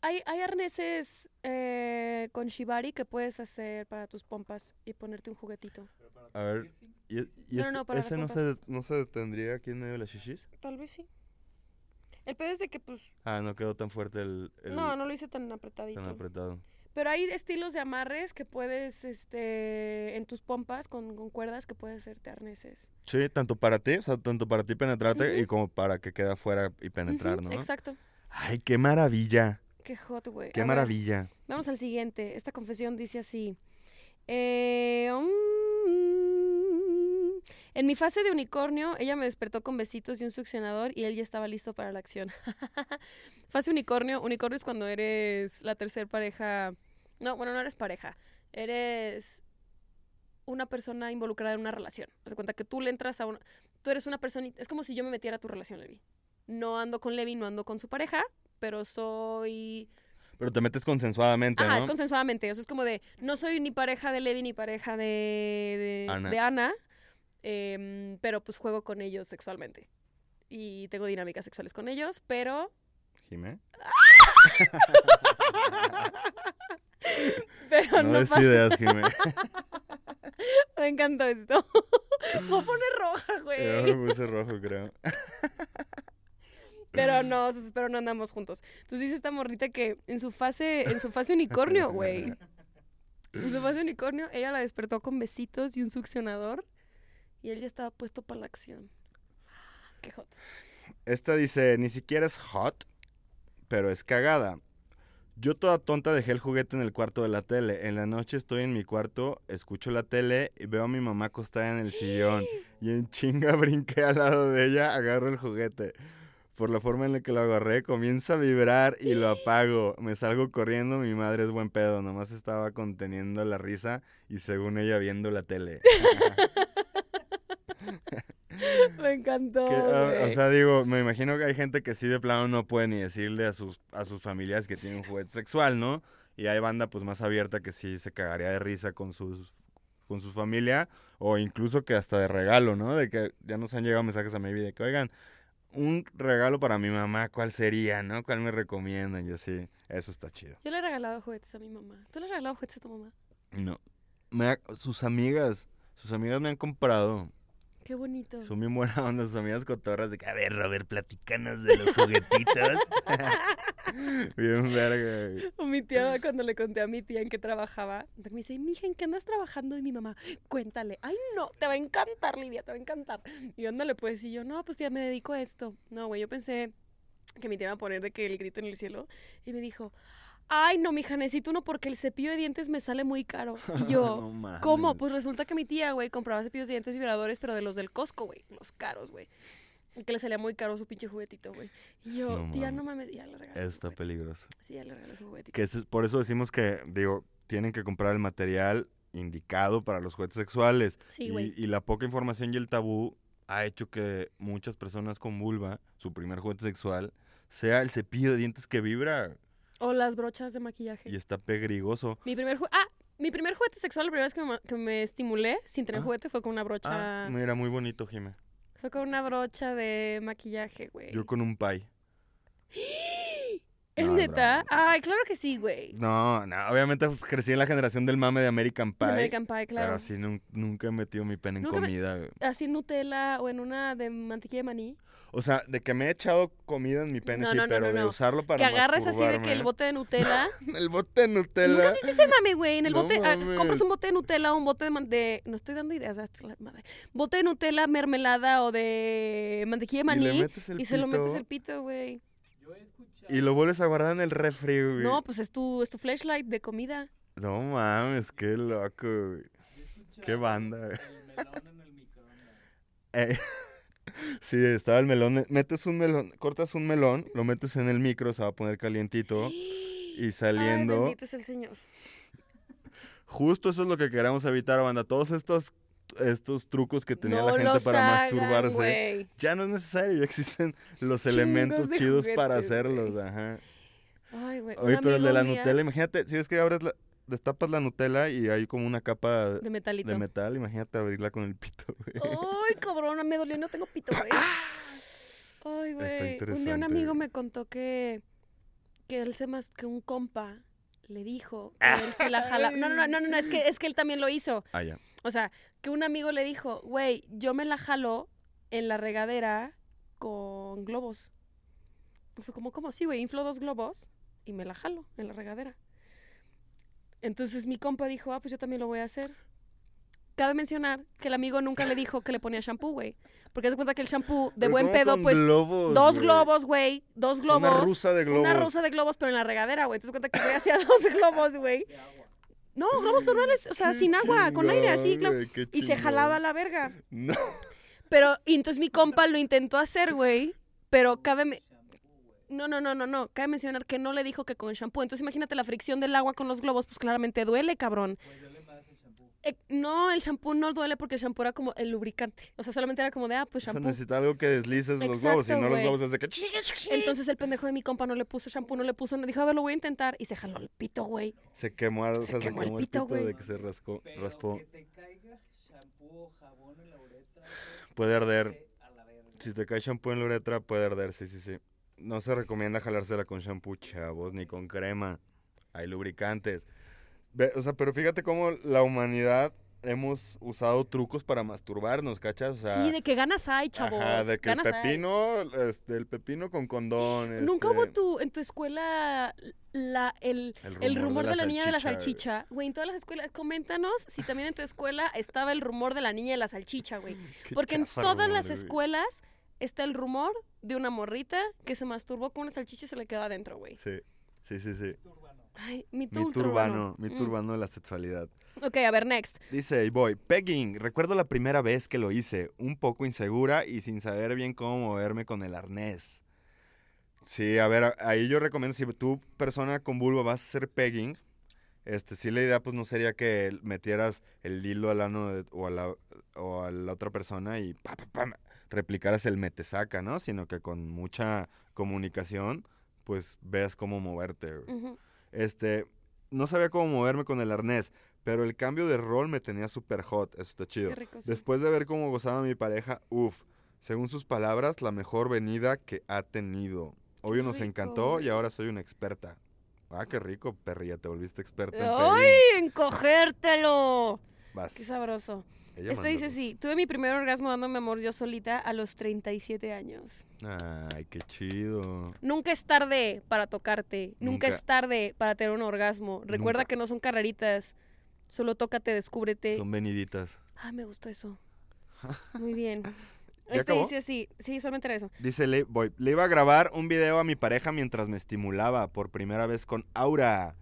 Hay, hay arneses eh, con shibari que puedes hacer para tus pompas y ponerte un juguetito. A ver, ¿y, y No, no, este- no, para las ese no se, no se detendría aquí en medio de las shishis? Tal vez sí. El pedo es de que, pues, Ah, no quedó tan fuerte el, el- no, no lo hice tan apretadito. tan apretado. Pero hay estilos de amarres que puedes, este, en tus pompas con, con cuerdas que puedes hacerte arneses. Sí, tanto para ti, o sea, tanto para ti penetrarte y como para que quede afuera y penetrar, ¿no? Exacto. Ay, qué maravilla, Qué hot, güey. qué A ver, maravilla. vamos al siguiente. Esta confesión dice así. Eh, mm, en mi fase de unicornio, ella me despertó con besitos y un succionador y él ya estaba listo para la acción. (laughs) fase unicornio. Unicornio es cuando eres la tercera pareja. No, bueno, no eres pareja. Eres una persona involucrada en una relación. Haz de cuenta que tú le entras a una... Tú eres una persona... Es como si yo me metiera a tu relación, Levi. No ando con Levi, no ando con su pareja, pero soy... Pero te metes consensuadamente, Ajá, ¿no? es consensuadamente. O sea, es como de, no soy ni pareja de Levi ni pareja de, de Ana. de Ana, em, pero pues juego con ellos sexualmente. Y tengo dinámicas sexuales con ellos, pero... Jimé. (laughs) Pero No no, des pasa- ideas, Jimé. (laughs) Me encanta esto. (laughs) Me voy a poner roja, Yo güey. me puse rojo, creo. Pero no, pero no andamos juntos. Entonces dice esta morrita que en su fase, en su fase unicornio, güey. En su fase unicornio, ella la despertó con besitos y un succionador. Y él ya estaba puesto para la acción. Qué hot. Esta dice, ni siquiera es hot, pero es cagada. Yo toda tonta dejé el juguete en el cuarto de la tele. En la noche estoy en mi cuarto, escucho la tele y veo a mi mamá acostada en el sillón. (gasps) Y en chinga brinqué al lado de ella, agarro el juguete. Por la forma en la que lo agarré, comienza a vibrar y lo (gasps) apago. Me salgo corriendo, mi madre es buen pedo. Nomás estaba conteniendo la risa y según ella viendo la tele. (laughs) (laughs) Me encantó. Que, ah, o sea, digo, me imagino que hay gente que sí de plano no puede ni decirle a sus, a sus familias que tiene un juguete sexual, ¿no? Y hay banda pues más abierta que sí se cagaría de risa con sus con su familia o incluso que hasta de regalo, ¿no? De que ya nos han llegado mensajes a mi vida de que, oigan, un regalo para mi mamá, ¿cuál sería, no? ¿Cuál me recomiendan? Y así, eso está chido. Yo le he regalado juguetes a mi mamá. ¿Tú le has regalado juguetes a tu mamá? No. Me ha- sus amigas, sus amigas me han comprado. Qué bonito. Son bien buena onda, sus amigas cotorras de que, a ver, Robert, platicanos de los juguetitos. (laughs) bien verga. güey. O mi tía, cuando le conté a mi tía en qué trabajaba, me dice, mija, ¿en qué andas trabajando? Y mi mamá, cuéntale. Ay, no, te va a encantar, Lidia, te va a encantar. Y ándale, pues, y yo, no, pues ya me dedico a esto. No, güey, yo pensé que mi tía iba a poner de que el grito en el cielo. Y me dijo, ay, no, mija, necesito uno porque el cepillo de dientes me sale muy caro. Y (laughs) yo, No. ¿cómo? Pues resulta que mi tía, güey, compraba cepillos de dientes vibradores, pero de los del Costco, güey. Los caros, güey. Y que le salía muy caro su pinche juguetito, güey. Y yo, No tía, no mames. Y ya le regalé Está peligroso. Sí, ya le regalé su juguetito. Que es- por eso decimos que, digo, tienen que comprar el material indicado para los juguetes sexuales. Sí, y, güey. y la poca información y el tabú ha hecho que muchas personas con vulva, su primer juguete sexual, sea el cepillo de dientes que vibra O las brochas de maquillaje. y está pegrigoso. Mi primer Ah, mi primer juguete sexual, la primera vez que me, que me estimulé sin tener Ah. juguete fue con una brocha. Ah, mira, muy bonito, Jime. Fue con una brocha de maquillaje, güey. Yo con un pie. (gasps) (gasps) ¿Es No, neta? Ay, claro que sí, güey. No, no, obviamente crecí en la generación del mame de American Pie. American Pie, Pero claro. así nun- nunca he metido mi pene en Nunca comida. güey. Así en Nutella o en una de mantequilla de maní. O sea, de que me he echado comida en mi pene, No, sí, no, pero de usarlo para que agarres así de que el bote de Nutella. (laughs) El bote de ¿Nunca Nutella. has visto ese mame, güey? En el bote, ah, compras un bote de Nutella o un bote de, man- de- No estoy dando ideas, madre. Bote de Nutella, mermelada o de mantequilla de Y maní. le metes el y se lo metes el pito, güey. Y lo vuelves a guardar en el refri, güey. No, pues es tu, es tu flashlight de comida. No mames, qué loco, güey. Qué banda, güey. El melón en el microondas. Eh, (laughs) sí, estaba el melón. Metes un melón, cortas un melón, lo metes en el micro, se va a poner calientito. Y (gasps) Ay, saliendo, bendito es el Señor. justo eso es lo que queremos evitar, banda. Todos estos, estos trucos que tenía no la gente para hagan, masturbarse. Ya no es necesario, ya existen los Chingos elementos chidos para hacerlos, ajá. Ay, güey. Oye, pero el de la Nutella, imagínate, si ves que abres la, destapas la Nutella y hay como una capa De metalito. de metal, imagínate abrirla con el pito, (laughs) güey. Ay, cabrona, me dolió, no tengo pito, güey. Ay, güey. Un día un amigo me contó que, que él se mas, que un compa le dijo Ah. que él se la jala. No, no, no, no, no, es que, es que él también lo hizo. Ah, ya. O sea, que un amigo le dijo, güey, yo me la jalo en la regadera con globos. Y fue como, ¿cómo? Sí, güey, inflo dos globos y me la jalo en la regadera. Entonces mi compa dijo, ah, pues yo también lo voy a hacer. Cabe mencionar que el amigo nunca le dijo que le ponía shampoo, güey. Porque se cuenta que el shampoo de Pero buen ¿cómo pedo, pues, globos, dos globos, güey, dos globos. Una rusa de globos. Una rusa de globos, pero en la regadera, güey. Entonces cuenta que güey hacía (laughs) dos globos, güey. No, globos normales, o sea, Qué sin agua, con aire, así, chingón, claro. güey, qué Y se chingón. jalaba la verga. No. Pero, y entonces mi compa lo intentó hacer, güey. Pero cabe. me- No, no, no, no, no. Cabe mencionar que no le dijo que con shampoo. Entonces imagínate la fricción del agua con los globos, pues claramente duele, cabrón. Pues duele más el shampoo. Eh, no, el shampoo no duele porque el shampoo era como el lubricante. O sea, solamente era como de, ah, pues O sea, shampoo. necesita algo que deslices los globos, si no los globos es de que... Entonces el pendejo de mi compa no le puso shampoo, no le puso, no dijo, a ver, lo voy a intentar. Y se jaló el pito, güey. Se quemó, o Se sea, se quemó quemó el pito, güey. de que se rascó, Pero raspó. que te caiga shampoo o jabón en la uretra. güey, Puede arder. Si te cae shampoo en la uretra, puede arder, sí, sí, sí. No se recomienda jalársela con shampoo, chavos, ni con crema. Hay lubricantes. Ve, o sea, pero fíjate cómo la humanidad hemos usado trucos para masturbarnos, ¿cachas? O sea, sí, de que ganas hay, chavos. ajá, de que el hay. pepino, este, el pepino con condón. Nunca este, hubo tu, en tu escuela la, el, el rumor, de, la, niña de la salchicha. Güey, en todas las escuelas, coméntanos si también en tu escuela estaba el rumor de la niña de la salchicha, güey. Porque en todas rumor, las güey. escuelas está el rumor de una morrita que se masturbó con una salchicha y se le quedó adentro, güey. Sí, sí, sí, sí. Ay, mi Mi turbano, mi turbano de la sexualidad. Ok, a ver, next. Dice voy, pegging. Recuerdo la primera vez que lo hice, un poco insegura y sin saber bien cómo moverme con el arnés. Sí, a ver, ahí yo recomiendo, si tú, persona con vulva, vas a hacer pegging, este, sí la idea pues no sería que metieras el hilo al ano de- o, a la, o a la otra persona y pa, pa, pa, replicaras el metesaca, ¿no? Sino que con mucha comunicación, pues veas cómo moverte. güey. Ujú. Este, no sabía cómo moverme con el arnés, pero el cambio de rol me tenía súper hot, eso está chido. Qué rico, sí. Después de ver cómo gozaba mi pareja, uff, según sus palabras, la mejor venida que ha tenido. Obvio nos encantó y ahora soy una experta. Ah, qué rico, perrilla, te volviste experta en ¡Ay, encogértelo! Vas. Qué sabroso. Ella Este dice manda sí, tuve mi primer orgasmo dándome amor yo solita a los 37 años. Ay, qué chido. Nunca es tarde para tocarte. Nunca, Nunca. es tarde para tener un orgasmo. Recuerda Nunca. que no son carreritas. Solo tócate, descúbrete. Son veniditas. Ah, me gustó eso. (laughs) Muy bien. ¿Ya Este acabó? dice así, sí, solamente era eso. Dice, le, voy, le iba a grabar un video a mi pareja mientras me estimulaba por primera vez con Aura.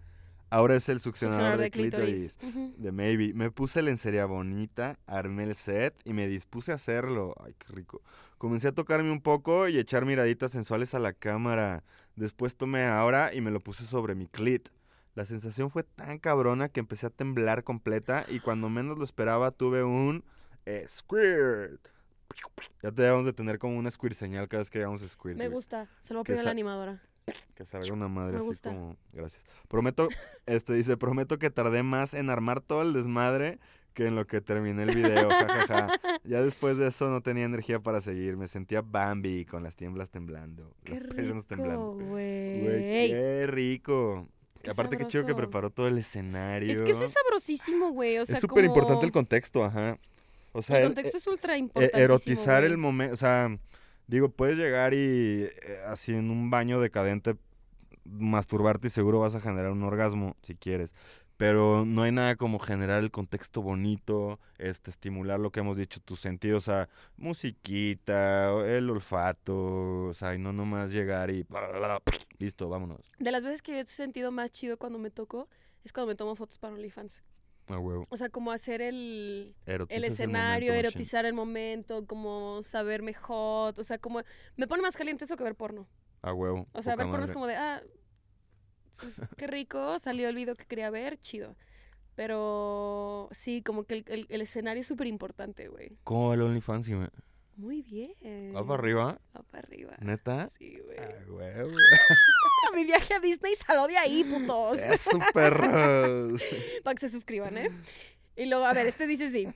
Aura es el succionador, de, clítoris. Ujú. De Maybe. Me puse lencería bonita, armé el set y me dispuse a hacerlo. Ay, qué rico. Comencé a tocarme un poco y echar miraditas sensuales a la cámara. Después tomé Aura y me lo puse sobre mi clit. La sensación fue tan cabrona que empecé a temblar completa y cuando menos lo esperaba tuve un eh, squirt. Ya te debemos de tener como una squirt señal cada vez que hagamos squirt. Me gusta, se lo voy a Que pedir a la animadora. Que salga una madre Me así gusta. como. Gracias. Prometo, este dice, prometo que tardé más en armar todo el desmadre que en lo que terminé el video. jajaja. Ya después de eso no tenía energía para seguir. Me sentía Bambi con las tiemblas temblando. Qué las piernas temblando. rico, Güey, qué rico. Qué Aparte, qué chido que sabroso. preparó todo el escenario. Es que eso es sabrosísimo, güey. O sea, es súper importante el contexto, ajá. O sea, El el- contexto es ultra e- importante. erotizar el momento, o sea, digo, puedes llegar y eh, así en un baño decadente masturbarte y seguro vas a generar un orgasmo si quieres. Pero no hay nada como generar el contexto bonito, este, estimular lo que hemos dicho, tus sentidos, o sea, musiquita, el olfato, o sea, y no nomás llegar y listo, vámonos. De las veces que he sentido más chido cuando me toco es cuando me tomo fotos para OnlyFans. A huevo. O sea, como hacer el, el el escenario, momento, erotizar el momento, como saberme hot. O sea, como me pone más caliente eso que ver porno. A huevo. O sea, ver porno es como de, ah, pues, qué rico, salió el video que quería ver, chido. Pero sí, como que el, el- el escenario es súper importante, güey. ¿Cómo va el OnlyFans? Jimé? Muy bien. ¿Va para arriba? Va para arriba. ¿Neta? Sí, güey. A huevo. (laughs) Mi viaje a Disney salió de ahí, putos. Eso, perros. (laughs) Para que se suscriban, ¿eh? Y luego, a ver, este dice sí.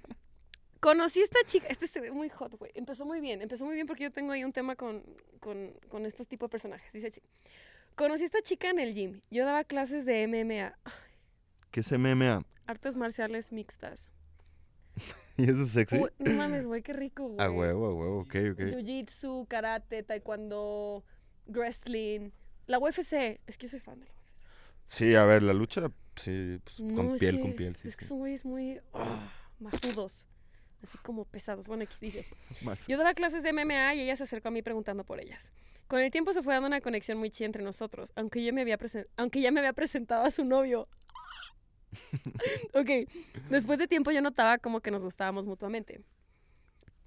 Conocí a esta chica, este se ve muy hot, güey. Empezó muy bien, empezó muy bien porque yo tengo ahí un tema con, con, con estos tipos de personajes. Dice así. Conocí a esta chica en el gym. Yo daba clases de MMA, ¿Qué es MMA? artes marciales mixtas. (laughs) ¿Y eso es sexy? Uy, no mames, güey, qué rico, güey. A huevo, a huevo, ok, ok. Jiu-jitsu, karate, taekwondo, wrestling. La UFC, es que yo soy fan de la UFC. Sí, a ver, la lucha, sí, pues, No, con piel, que- con piel, sí. Es que son güeyes muy ah, masudos, así como pesados. Bueno, X dice. (laughs) Yo daba clases de MMA y ella se acercó a mí preguntando por ellas. Con el tiempo se fue dando una conexión muy chida entre nosotros, aunque yo me había aunque ya me había presentado a su novio. (laughs) ok, después de tiempo yo notaba como que nos gustábamos mutuamente.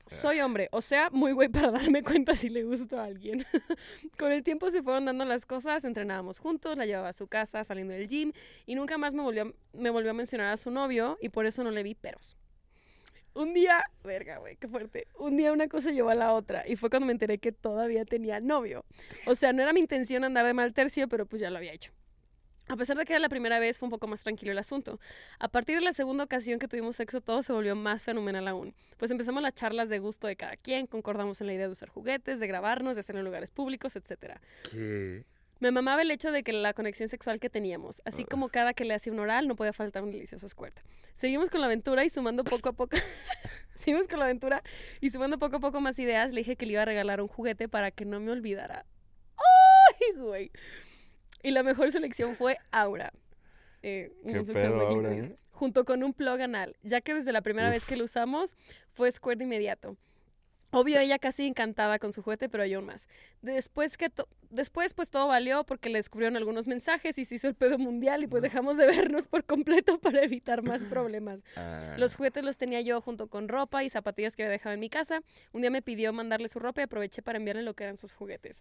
Soy hombre, o sea, muy güey para (laughs) darme cuenta si le gusto a alguien. (laughs) Con el tiempo se fueron dando las cosas, entrenábamos juntos, la llevaba a su casa saliendo del gym y nunca más me volvió, a- me volvió a mencionar a su novio y por eso no le vi peros. Un día, verga, güey, qué fuerte. Un día una cosa llevó a la otra y fue cuando me enteré que todavía tenía novio. O sea, no era mi intención andar de mal tercio, pero pues ya lo había hecho. A pesar de que era la primera vez, fue un poco más tranquilo el asunto. A partir de la segunda ocasión que tuvimos sexo, todo se volvió más fenomenal aún. Pues empezamos las charlas de gusto de cada quien, concordamos en la idea de usar juguetes, de grabarnos, de hacerlo en lugares públicos, etc. ¿Qué? Me mamaba el hecho de que la conexión sexual que teníamos, así como cada que le hacía un oral, no podía faltar un delicioso squirt. Seguimos con la aventura y sumando poco a poco. (laughs) Seguimos con la aventura y sumando poco a poco más ideas, le dije que le iba a regalar un juguete para que no me olvidara. ¡Ay, güey! Y la mejor selección fue Aura. Eh, una ¿Qué selección pedo, Aura, eh? Junto con un plug anal, ya que desde la primera vez que lo usamos fue squirt de inmediato. Obvio, ella casi encantada con su juguete, pero yo aún más. Después que después pues todo valió porque le descubrieron algunos mensajes y se hizo el pedo mundial y pues dejamos de vernos por completo (laughs) para evitar más (laughs) problemas. Ah, Los juguetes los tenía yo junto con ropa y zapatillas que había dejado en mi casa. Un día me pidió mandarle su ropa y aproveché para enviarle lo que eran sus juguetes.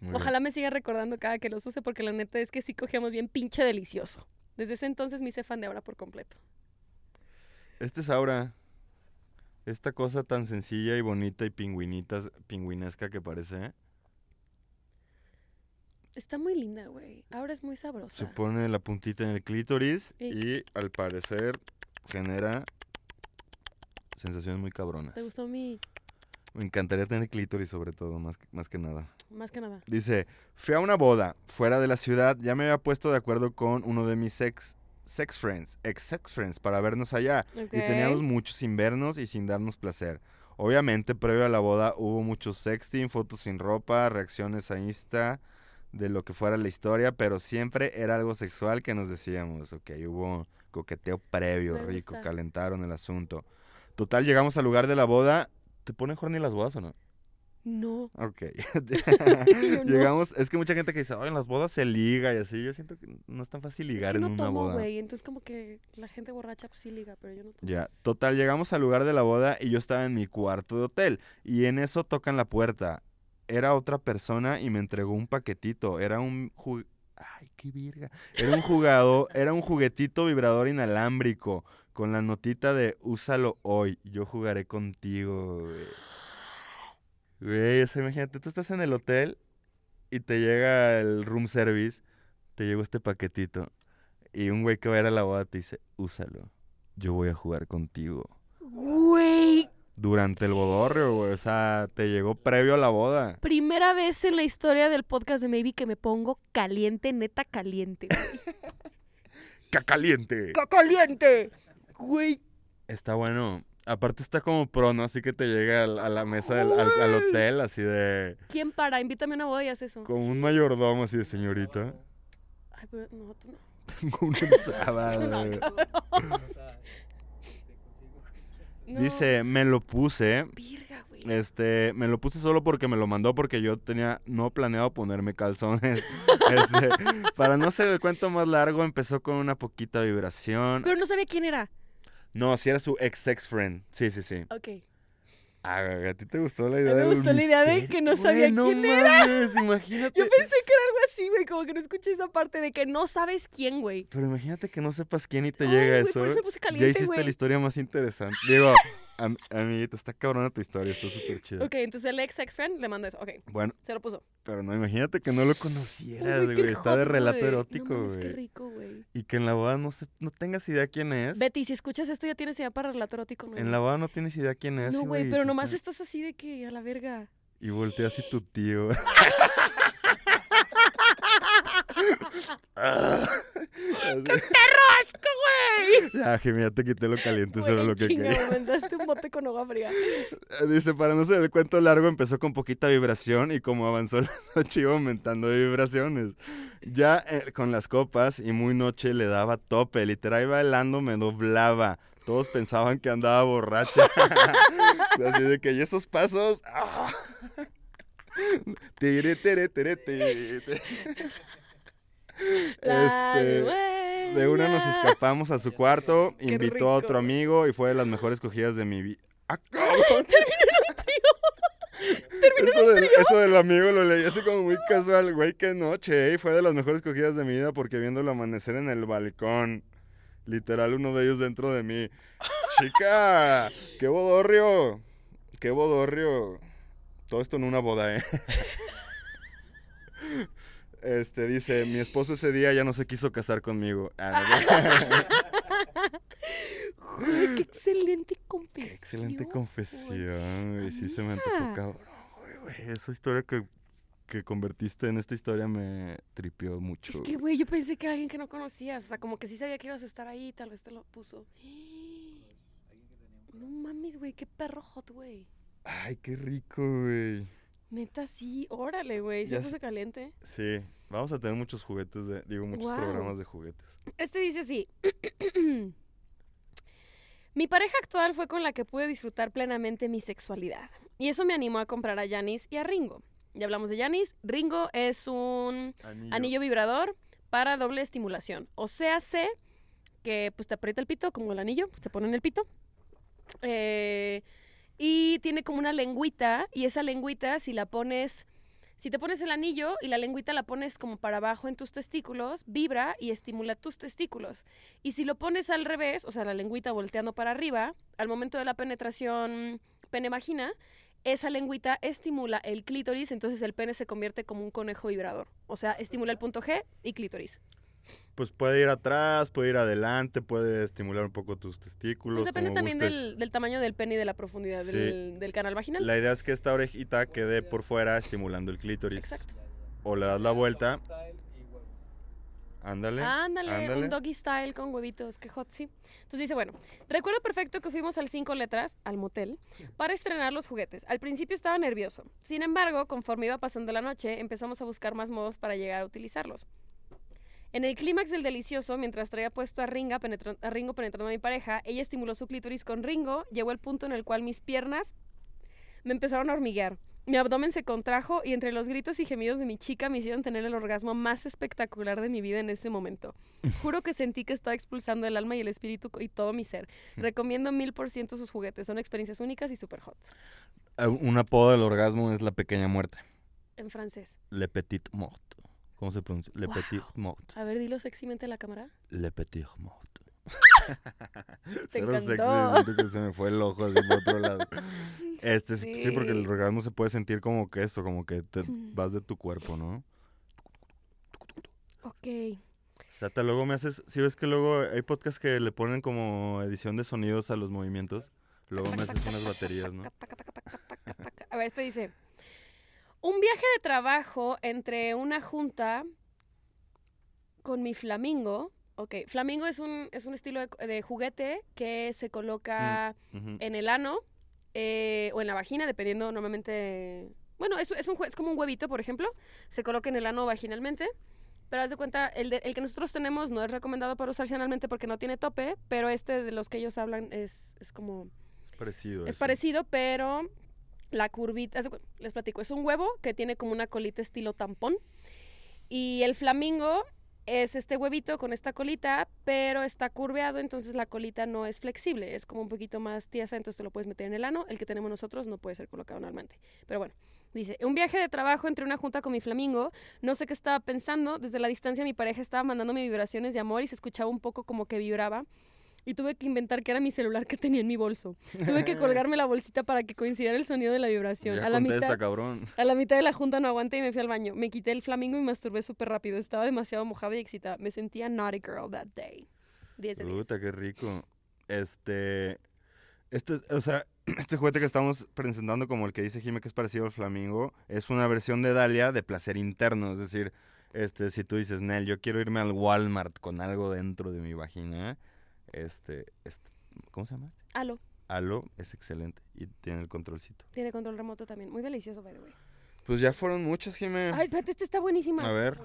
Muy bien. Ojalá me siga recordando cada que los use porque la neta es que sí cogíamos bien pinche delicioso. Desde ese entonces me hice fan de ahora por completo. Este es Aura. Esta cosa tan sencilla y bonita y pingüinitas, pingüinesca que parece. ¿eh? Está muy linda, güey. Ahora es muy sabrosa. Se pone la puntita en el clítoris Y- y al parecer genera sensaciones muy cabronas. ¿Te gustó mi Me encantaría tener clítoris sobre todo, más, que- más que nada. más que nada? Dice, fui a una boda fuera de la ciudad, ya me había puesto de acuerdo con uno de mis ex sex friends, ex sex friends, para vernos allá. Y teníamos mucho sin vernos y sin darnos placer. Obviamente, previo a la boda hubo mucho sexting, fotos sin ropa, reacciones a Insta, de lo que fuera la historia, pero siempre era algo sexual que nos decíamos. Ok, hubo coqueteo previo, rico, calentaron el asunto. Total, llegamos al lugar de la boda, ¿Te ponen horny las bodas o no? No. Ok. (laughs) (laughs) No. Llegamos, es que mucha gente que dice, ay, en las bodas se liga y así. Yo siento que no es tan fácil ligar es que en no una tomo, boda. güey. Entonces, como que la gente borracha, pues sí liga, pero yo no tomo. Ya, total, llegamos al lugar de la boda y yo estaba en mi cuarto de hotel. Y en eso tocan la puerta. Era otra persona y me entregó un paquetito. Era un qué virga. Era un jugado, era un juguetito vibrador inalámbrico con la notita de úsalo hoy. Yo jugaré contigo, güey. Güey, o sea, imagínate, tú estás en el hotel y te llega el room service, te llegó este paquetito y un güey que va a ir a la boda te dice, úsalo. Yo voy a jugar contigo. Durante el bodorrio, güey. O sea, te llegó previo a la boda. primera vez en la historia del podcast de Maybe que me pongo caliente, neta caliente. (laughs) ¡Cacaliente! ¡Qué caliente! Güey, Está bueno. Aparte está como pro, ¿no? Así que te llega a la mesa del al, al hotel, así de... ¿quién para? Invítame a una boda y haz eso. Como un mayordomo, así de señorita. Ay, pero no, tú no. (laughs) Tengo una ensabada. (laughs) No, güey. cabrón. O sea, te consigo. No. Dice, me lo puse. Virga, güey. Este, me lo puse solo porque me lo mandó porque yo tenía no planeado ponerme calzones. (laughs) Este, para no hacer el cuento más largo, empezó con una poquita vibración. Pero no sabía quién era. No, si era su ex ex friend. Sí, sí, sí. Ok. Ah, ¿a ti te gustó la idea me del gustó la idea de que no sabía no quién era. mames, imagínate. Yo pensé que era algo así, güey. Como que no escuché esa parte de que no sabes quién, güey. Pero imagínate que no sepas quién y te Ay, llega güey, eso. por eso me puse ya hiciste güey. la historia más interesante. Digo, am- amiguito, está cabrona tu historia, está súper chida. Ok, entonces el ex ex friend le mandó eso. Ok, Bueno, se lo puso. pero no, imagínate que no lo conocieras, güey. Está de relato erótico, no güey. Qué rico, güey. Y que en la boda no, se, no tengas idea quién es. Betty, si escuchas esto ya tienes idea para relato erótico, ¿no? En la boda no tienes idea quién es. No, güey, pero nomás está- estás así de que a la verga. Y volteas y tu tío. (laughs) Ah. (laughs) ¡Asco, güey! Ya, Jimmy, ya te quité lo caliente, eso era lo que chinga, quería. me mandaste un bote con agua fría. Dice, para no ser el cuento largo, empezó con poquita vibración y como avanzó la (laughs) noche iba aumentando de vibraciones. Ya eh, con las copas y muy noche le daba tope, literal iba bailando, me doblaba. Todos pensaban que andaba borracha. (laughs) Así de que, ¿y esos pasos? ¡Ah! Tere, tere, tere, tere, (laughs) Este, de una nos escapamos a su cuarto, Qué invitó a otro amigo y fue de las mejores cogidas de mi vida. ¡Ah, (laughs) cabrón! (laughs) Eso del, eso del amigo lo leí así como muy casual, güey, qué noche, ¿eh? Fue de las mejores cogidas de mi vida porque viéndolo amanecer en el balcón. Literal, uno de ellos dentro de mí. Chica, qué bodorrio, qué bodorrio. Todo esto en una boda, ¿eh? Este, dice, mi esposo ese día ya no se quiso casar conmigo. Ah, (laughs) no, Güey, qué excelente confesión. Qué excelente confesión, güey. Sí se me antojó cabrón, güey, güey. Esa historia que, que convertiste en esta historia me tripió mucho. Es que, güey, yo pensé que era alguien que no conocías. O sea, como que sí sabía que ibas a estar ahí, tal vez te lo puso. (gasps) No mames, güey, qué perro hot, güey. Ay, qué rico, güey. Neta, sí, órale, güey. ¿Se puso sé. caliente? Sí, vamos a tener muchos juguetes de, digo, muchos programas de juguetes. Este dice así. (clears throat) Mi pareja actual fue con la que pude disfrutar plenamente mi sexualidad. Y eso me animó a comprar a Janis y a Ringo. Ya hablamos de Janis. Ringo es un anillo vibrador para doble estimulación. O sea, sé que pues te aprieta el pito, como el anillo, pues, te pone en el pito. Eh, y tiene como una lengüita, y esa lengüita, si la pones, si te pones el anillo y la lengüita la pones como para abajo en tus testículos, vibra y estimula tus testículos. Y si lo pones al revés, o sea, la lengüita volteando para arriba, al momento de la penetración pene-vagina, esa lengüita estimula el clítoris, entonces el pene se convierte como un conejo vibrador. O sea, estimula el punto G y clítoris. Pues puede ir atrás, puede ir adelante, puede estimular un poco tus testículos. Pues depende también del, del tamaño del pene y de la profundidad Sí. del, del canal vaginal. La idea es que esta orejita quede por fuera estimulando el clítoris. Exacto. O le das la vuelta. Ándale, ándale. un doggy style con huevitos, qué hot, sí. Entonces dice, bueno, recuerdo perfecto que fuimos al cinco letras, al motel, para estrenar los juguetes. Al principio estaba nervioso. Sin embargo, conforme iba pasando la noche, empezamos a buscar más modos para llegar a utilizarlos. En el clímax del delicioso, mientras traía puesto a, Ringa penetra- a Ringo penetrando a mi pareja, ella estimuló su clítoris con Ringo, llegó el punto en el cual mis piernas me empezaron a hormiguear. Mi abdomen se contrajo y entre los gritos y gemidos de mi chica me hicieron tener el orgasmo más espectacular de mi vida en ese momento. (laughs) Juro que sentí que estaba expulsando el alma y el espíritu y todo mi ser. Recomiendo mil por ciento sus juguetes. Son experiencias únicas y super hot. Eh, Un apodo del orgasmo es la pequeña muerte. En francés. Le petit mort. ¿Cómo se pronuncia? Le Wow. petit mort. A ver, dilo sexymente a la cámara. Le petit mort. Te Cero sexy, encantó. siento que se me fue el ojo así por otro lado. (laughs) Este, sí. sí, porque el orgasmo se puede sentir como que esto, como que te vas de tu cuerpo, ¿no? Ok. O sea, hasta luego me haces, si ves que luego hay podcasts que le ponen como edición de sonidos a los movimientos, luego me haces unas baterías, ¿no? A ver, esto dice. Un viaje de trabajo entre una junta con mi flamingo. Ok, flamingo es un, es un estilo de, de juguete que se coloca Ujú. en el ano eh, o en la vagina, dependiendo normalmente... Bueno, es, es, un, es como un huevito, por ejemplo. Se coloca en el ano vaginalmente. Pero haz de cuenta, el, de- el que nosotros tenemos no es recomendado para usarse analmente porque no tiene tope, pero este de los que ellos hablan es, es como... Es parecido. Es eso. parecido, pero la curvita, les platico, es un huevo que tiene como una colita estilo tampón. Y el flamingo es este huevito con esta colita, pero está curveado, entonces la colita no es flexible, es como un poquito más tiesa, entonces te lo puedes meter en el ano. El que tenemos nosotros no puede ser colocado normalmente. Pero bueno, dice, un viaje de trabajo entre una junta con mi flamingo, no sé qué estaba pensando, desde la distancia mi pareja estaba mandándome vibraciones de amor y se escuchaba un poco como que vibraba. Y tuve que inventar que era mi celular que tenía en mi bolso. Tuve que (laughs) colgarme la bolsita para que coincidiera el sonido de la vibración. Ya a, la contesta, mitad, cabrón. a la mitad de la junta no aguanté y me fui al baño. Me quité el flamingo y me masturbé súper rápido. Estaba demasiado mojada y excitada. Me sentía naughty girl that day. 10 de 10. Puta, qué rico. Este, este, o sea, (clears throat) este juguete que estamos presentando como el que dice Jime que es parecido al flamingo, es una versión de Dalia de placer interno, es decir, este, si tú dices, Nel, yo quiero irme al Walmart con algo dentro de mi vagina, este, este ¿cómo se llama? este? Halo. Halo es excelente y tiene el controlcito. Tiene control remoto también. Muy delicioso, by the way. Pues ya fueron muchos, Jime. Ay, espérate, esta está buenísima. A ver,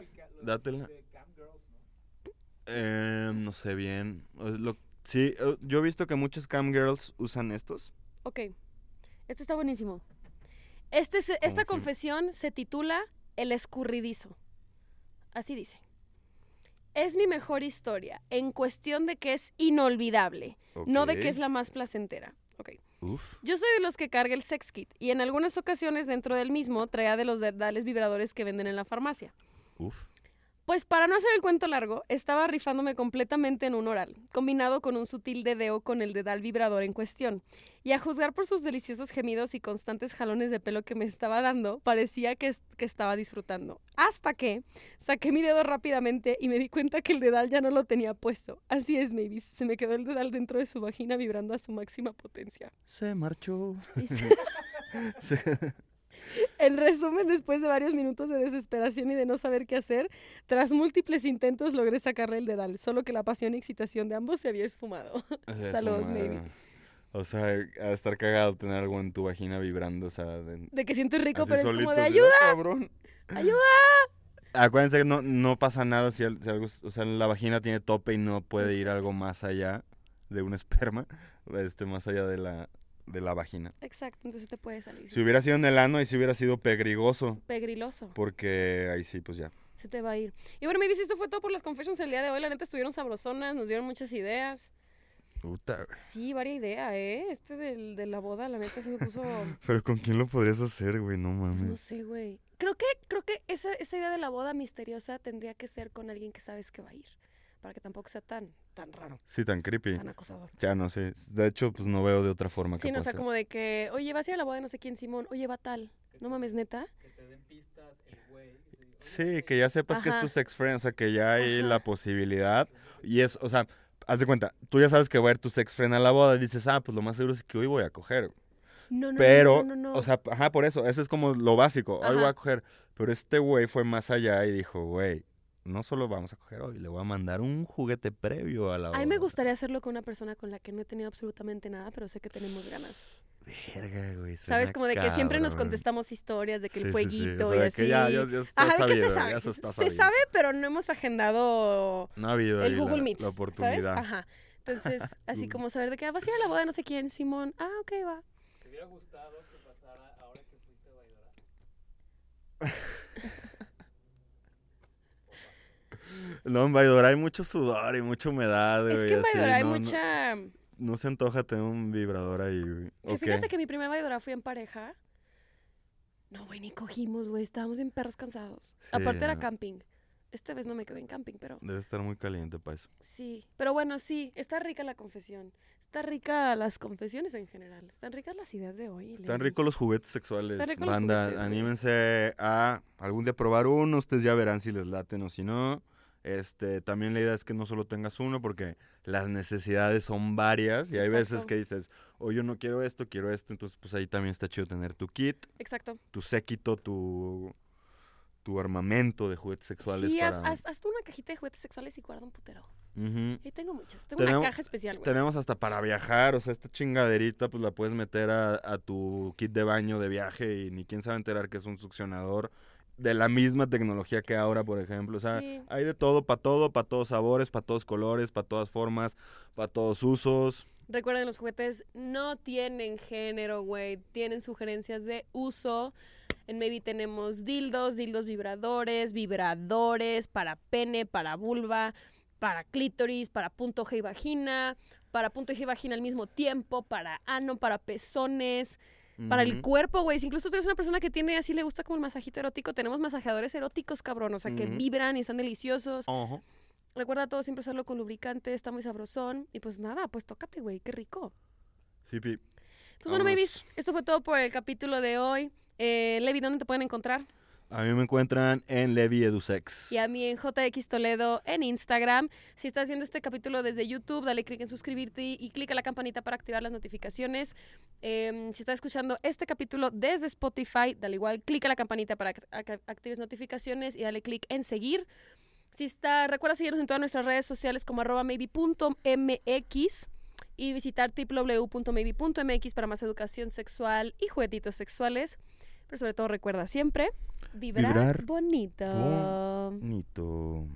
dátela. Eh, no sé bien. Lo- sí, eh, yo he visto que muchas cam girls usan estos. Ok. Este está buenísimo. Este esta confesión se titula El escurridizo. Así dice. Es mi mejor historia, en cuestión de que es inolvidable, no de que es la más placentera. Ok. Uf. Yo soy de los que carga el sex kit y en algunas ocasiones dentro del mismo traía de los dedales vibradores que venden en la farmacia. Uf. Pues para no hacer el cuento largo, estaba rifándome completamente en un oral, combinado con un sutil dedeo con el dedal vibrador en cuestión. Y a juzgar por sus deliciosos gemidos y constantes jalones de pelo que me estaba dando, parecía que, que estaba disfrutando. Hasta que saqué mi dedo rápidamente y me di cuenta que el dedal ya no lo tenía puesto. Así es, Mavis. Se me quedó el dedal dentro de su vagina vibrando a su máxima potencia. Se marchó. Y se- (laughs) En resumen, después de varios minutos de desesperación y de no saber qué hacer, tras múltiples intentos logré sacarle el dedal, solo que la pasión y excitación de ambos se había esfumado. (laughs) O sea, Saludos, fumada. maybe. O sea, de estar cagado tener algo en tu vagina vibrando, o sea, de, De que sientes rico, pero es como de ayuda, "Ah, cabrón. ayuda. (laughs) Acuérdense que no, no pasa nada si, si algo, o sea, la vagina tiene tope y no puede ir algo más allá de un (laughs) esperma, este, más allá de la, de la vagina. Exacto, entonces te puede salir. Si hubiera sido en el ano, ahí sí hubiera sido pegrigoso, Pegriloso, porque ahí sí, pues ya. se te va a ir. Y bueno, maybe si esto fue todo por las confessions el día de hoy. La neta estuvieron sabrosonas, nos dieron muchas ideas. Puta, güey. Sí, varia idea, ¿eh? Este del, de la boda, la neta se me puso... (laughs) Pero ¿con quién lo podrías hacer, güey? No Pues no mames. sé, güey. Creo que, creo que esa, esa idea de la boda misteriosa tendría que ser con alguien que sabes que va a ir. Para que tampoco sea tan, tan raro, Sí, tan creepy. tan acosador. Ya no sé. De hecho, pues no veo de otra forma que Sí, no, o sea, como de que, oye, vas a ir a la boda de no sé quién, Simón. Oye, va tal. No mames, neta. Que te den pistas el güey. Sí, que ya sepas que es tu sex friend, o sea, que ya hay Ajá. la posibilidad. Y es, o sea, haz de cuenta, tú ya sabes que va a ir tu sex friend a la boda y dices, ah, pues lo más seguro es que hoy voy a coger. No, no, Pero, no, no, no, no. o sea, ajá, por eso, eso es como lo básico, hoy voy a coger. Pero este güey fue más allá y dijo, güey, no solo vamos a coger hoy, le voy a mandar un juguete previo a la boda. a mí me gustaría hacerlo con una persona con la que no he tenido absolutamente nada, pero sé que tenemos ganas. Verga, güey. ¿Sabes? Como de que siempre nos contestamos historias de que Sí, el sí, sí, fueguito o sea, y así. que ya, ya, ya está Ajá, que se ya sabe. está se sabido. sabe, pero no hemos agendado No ha habido el Google la, Meets, la oportunidad. ¿sabes? Ajá. Entonces, (laughs) así como saber de que "Ah, vas a ir a la boda de no sé quién, Simón. Ah, ok, va. ¿Te hubiera gustado que pasara (laughs) No, en Vaidora hay mucho sudor y mucha humedad, Es güey, que en así, Vaidora hay no, mucha... No, se antoja tener un vibrador ahí, güey. Que ¿O fíjate qué? que mi primera Vaidora fui en pareja. No, güey, ni cogimos, güey. Estábamos bien perros cansados. Sí, Aparte era camping. Esta vez no me quedé en camping, pero Debe estar muy caliente para eso. sí. Pero bueno, sí, está rica la confesión. Está rica las confesiones en general. Están ricas las ideas de hoy. Están ricos los juguetes sexuales, banda. juguetes, anímense a algún día probar uno. Ustedes ya verán si les laten o si no. Este, también la idea es que no solo tengas uno, porque las necesidades son varias. Y hay veces que dices, o yo no quiero esto, quiero esto. Entonces, pues ahí también está chido tener tu kit, Exacto. tu séquito, tu, tu armamento de juguetes sexuales. Sí, haz, para... haz- haz una cajita de juguetes sexuales y guarda un putero. Ujú. Ahí tengo muchos. Tengo Tenemos- una caja especial, güey. Tenemos hasta para viajar, o sea, esta chingaderita pues la puedes meter a, a tu kit de baño de viaje y ni quién sabe enterar que es un succionador de la misma tecnología que ahora, por ejemplo. O sea, Sí. hay de todo, para todo, para todos sabores, para todos colores, para todas formas, para todos usos. Recuerden, los juguetes no tienen género, güey. Tienen sugerencias de uso. En Maybe tenemos dildos, dildos vibradores, vibradores para pene, para vulva, para clítoris, para punto G y vagina, para punto G y vagina al mismo tiempo, para ano, para pezones, para el cuerpo, güey. Si incluso tú eres una persona que tiene así le gusta como el masajito erótico, tenemos masajeadores eróticos, cabrón. O sea, que vibran y están deliciosos. Ojo. Recuerda todo siempre usarlo con lubricante, está muy sabrosón. Y pues nada, pues tócate, güey, qué rico. Sí, Pi. Pues bueno, babies, esto fue todo por el capítulo de hoy. Eh, Levi, ¿dónde te pueden encontrar? A mí me encuentran en Levi Edusex. Y a mí en JX Toledo en Instagram. Si estás viendo este capítulo desde YouTube, dale clic en suscribirte y, clic a la campanita para activar las notificaciones. Em, si estás escuchando este capítulo desde Spotify, dale igual clic a la campanita para que act- actives notificaciones y dale clic en seguir. Si está, recuerda seguirnos en todas nuestras redes sociales como arroba maybe.mx y visitar www.maybe.mx para más educación sexual y juguetitos sexuales. Pero sobre todo recuerda siempre vibrar, Vibrar bonito. Bonito.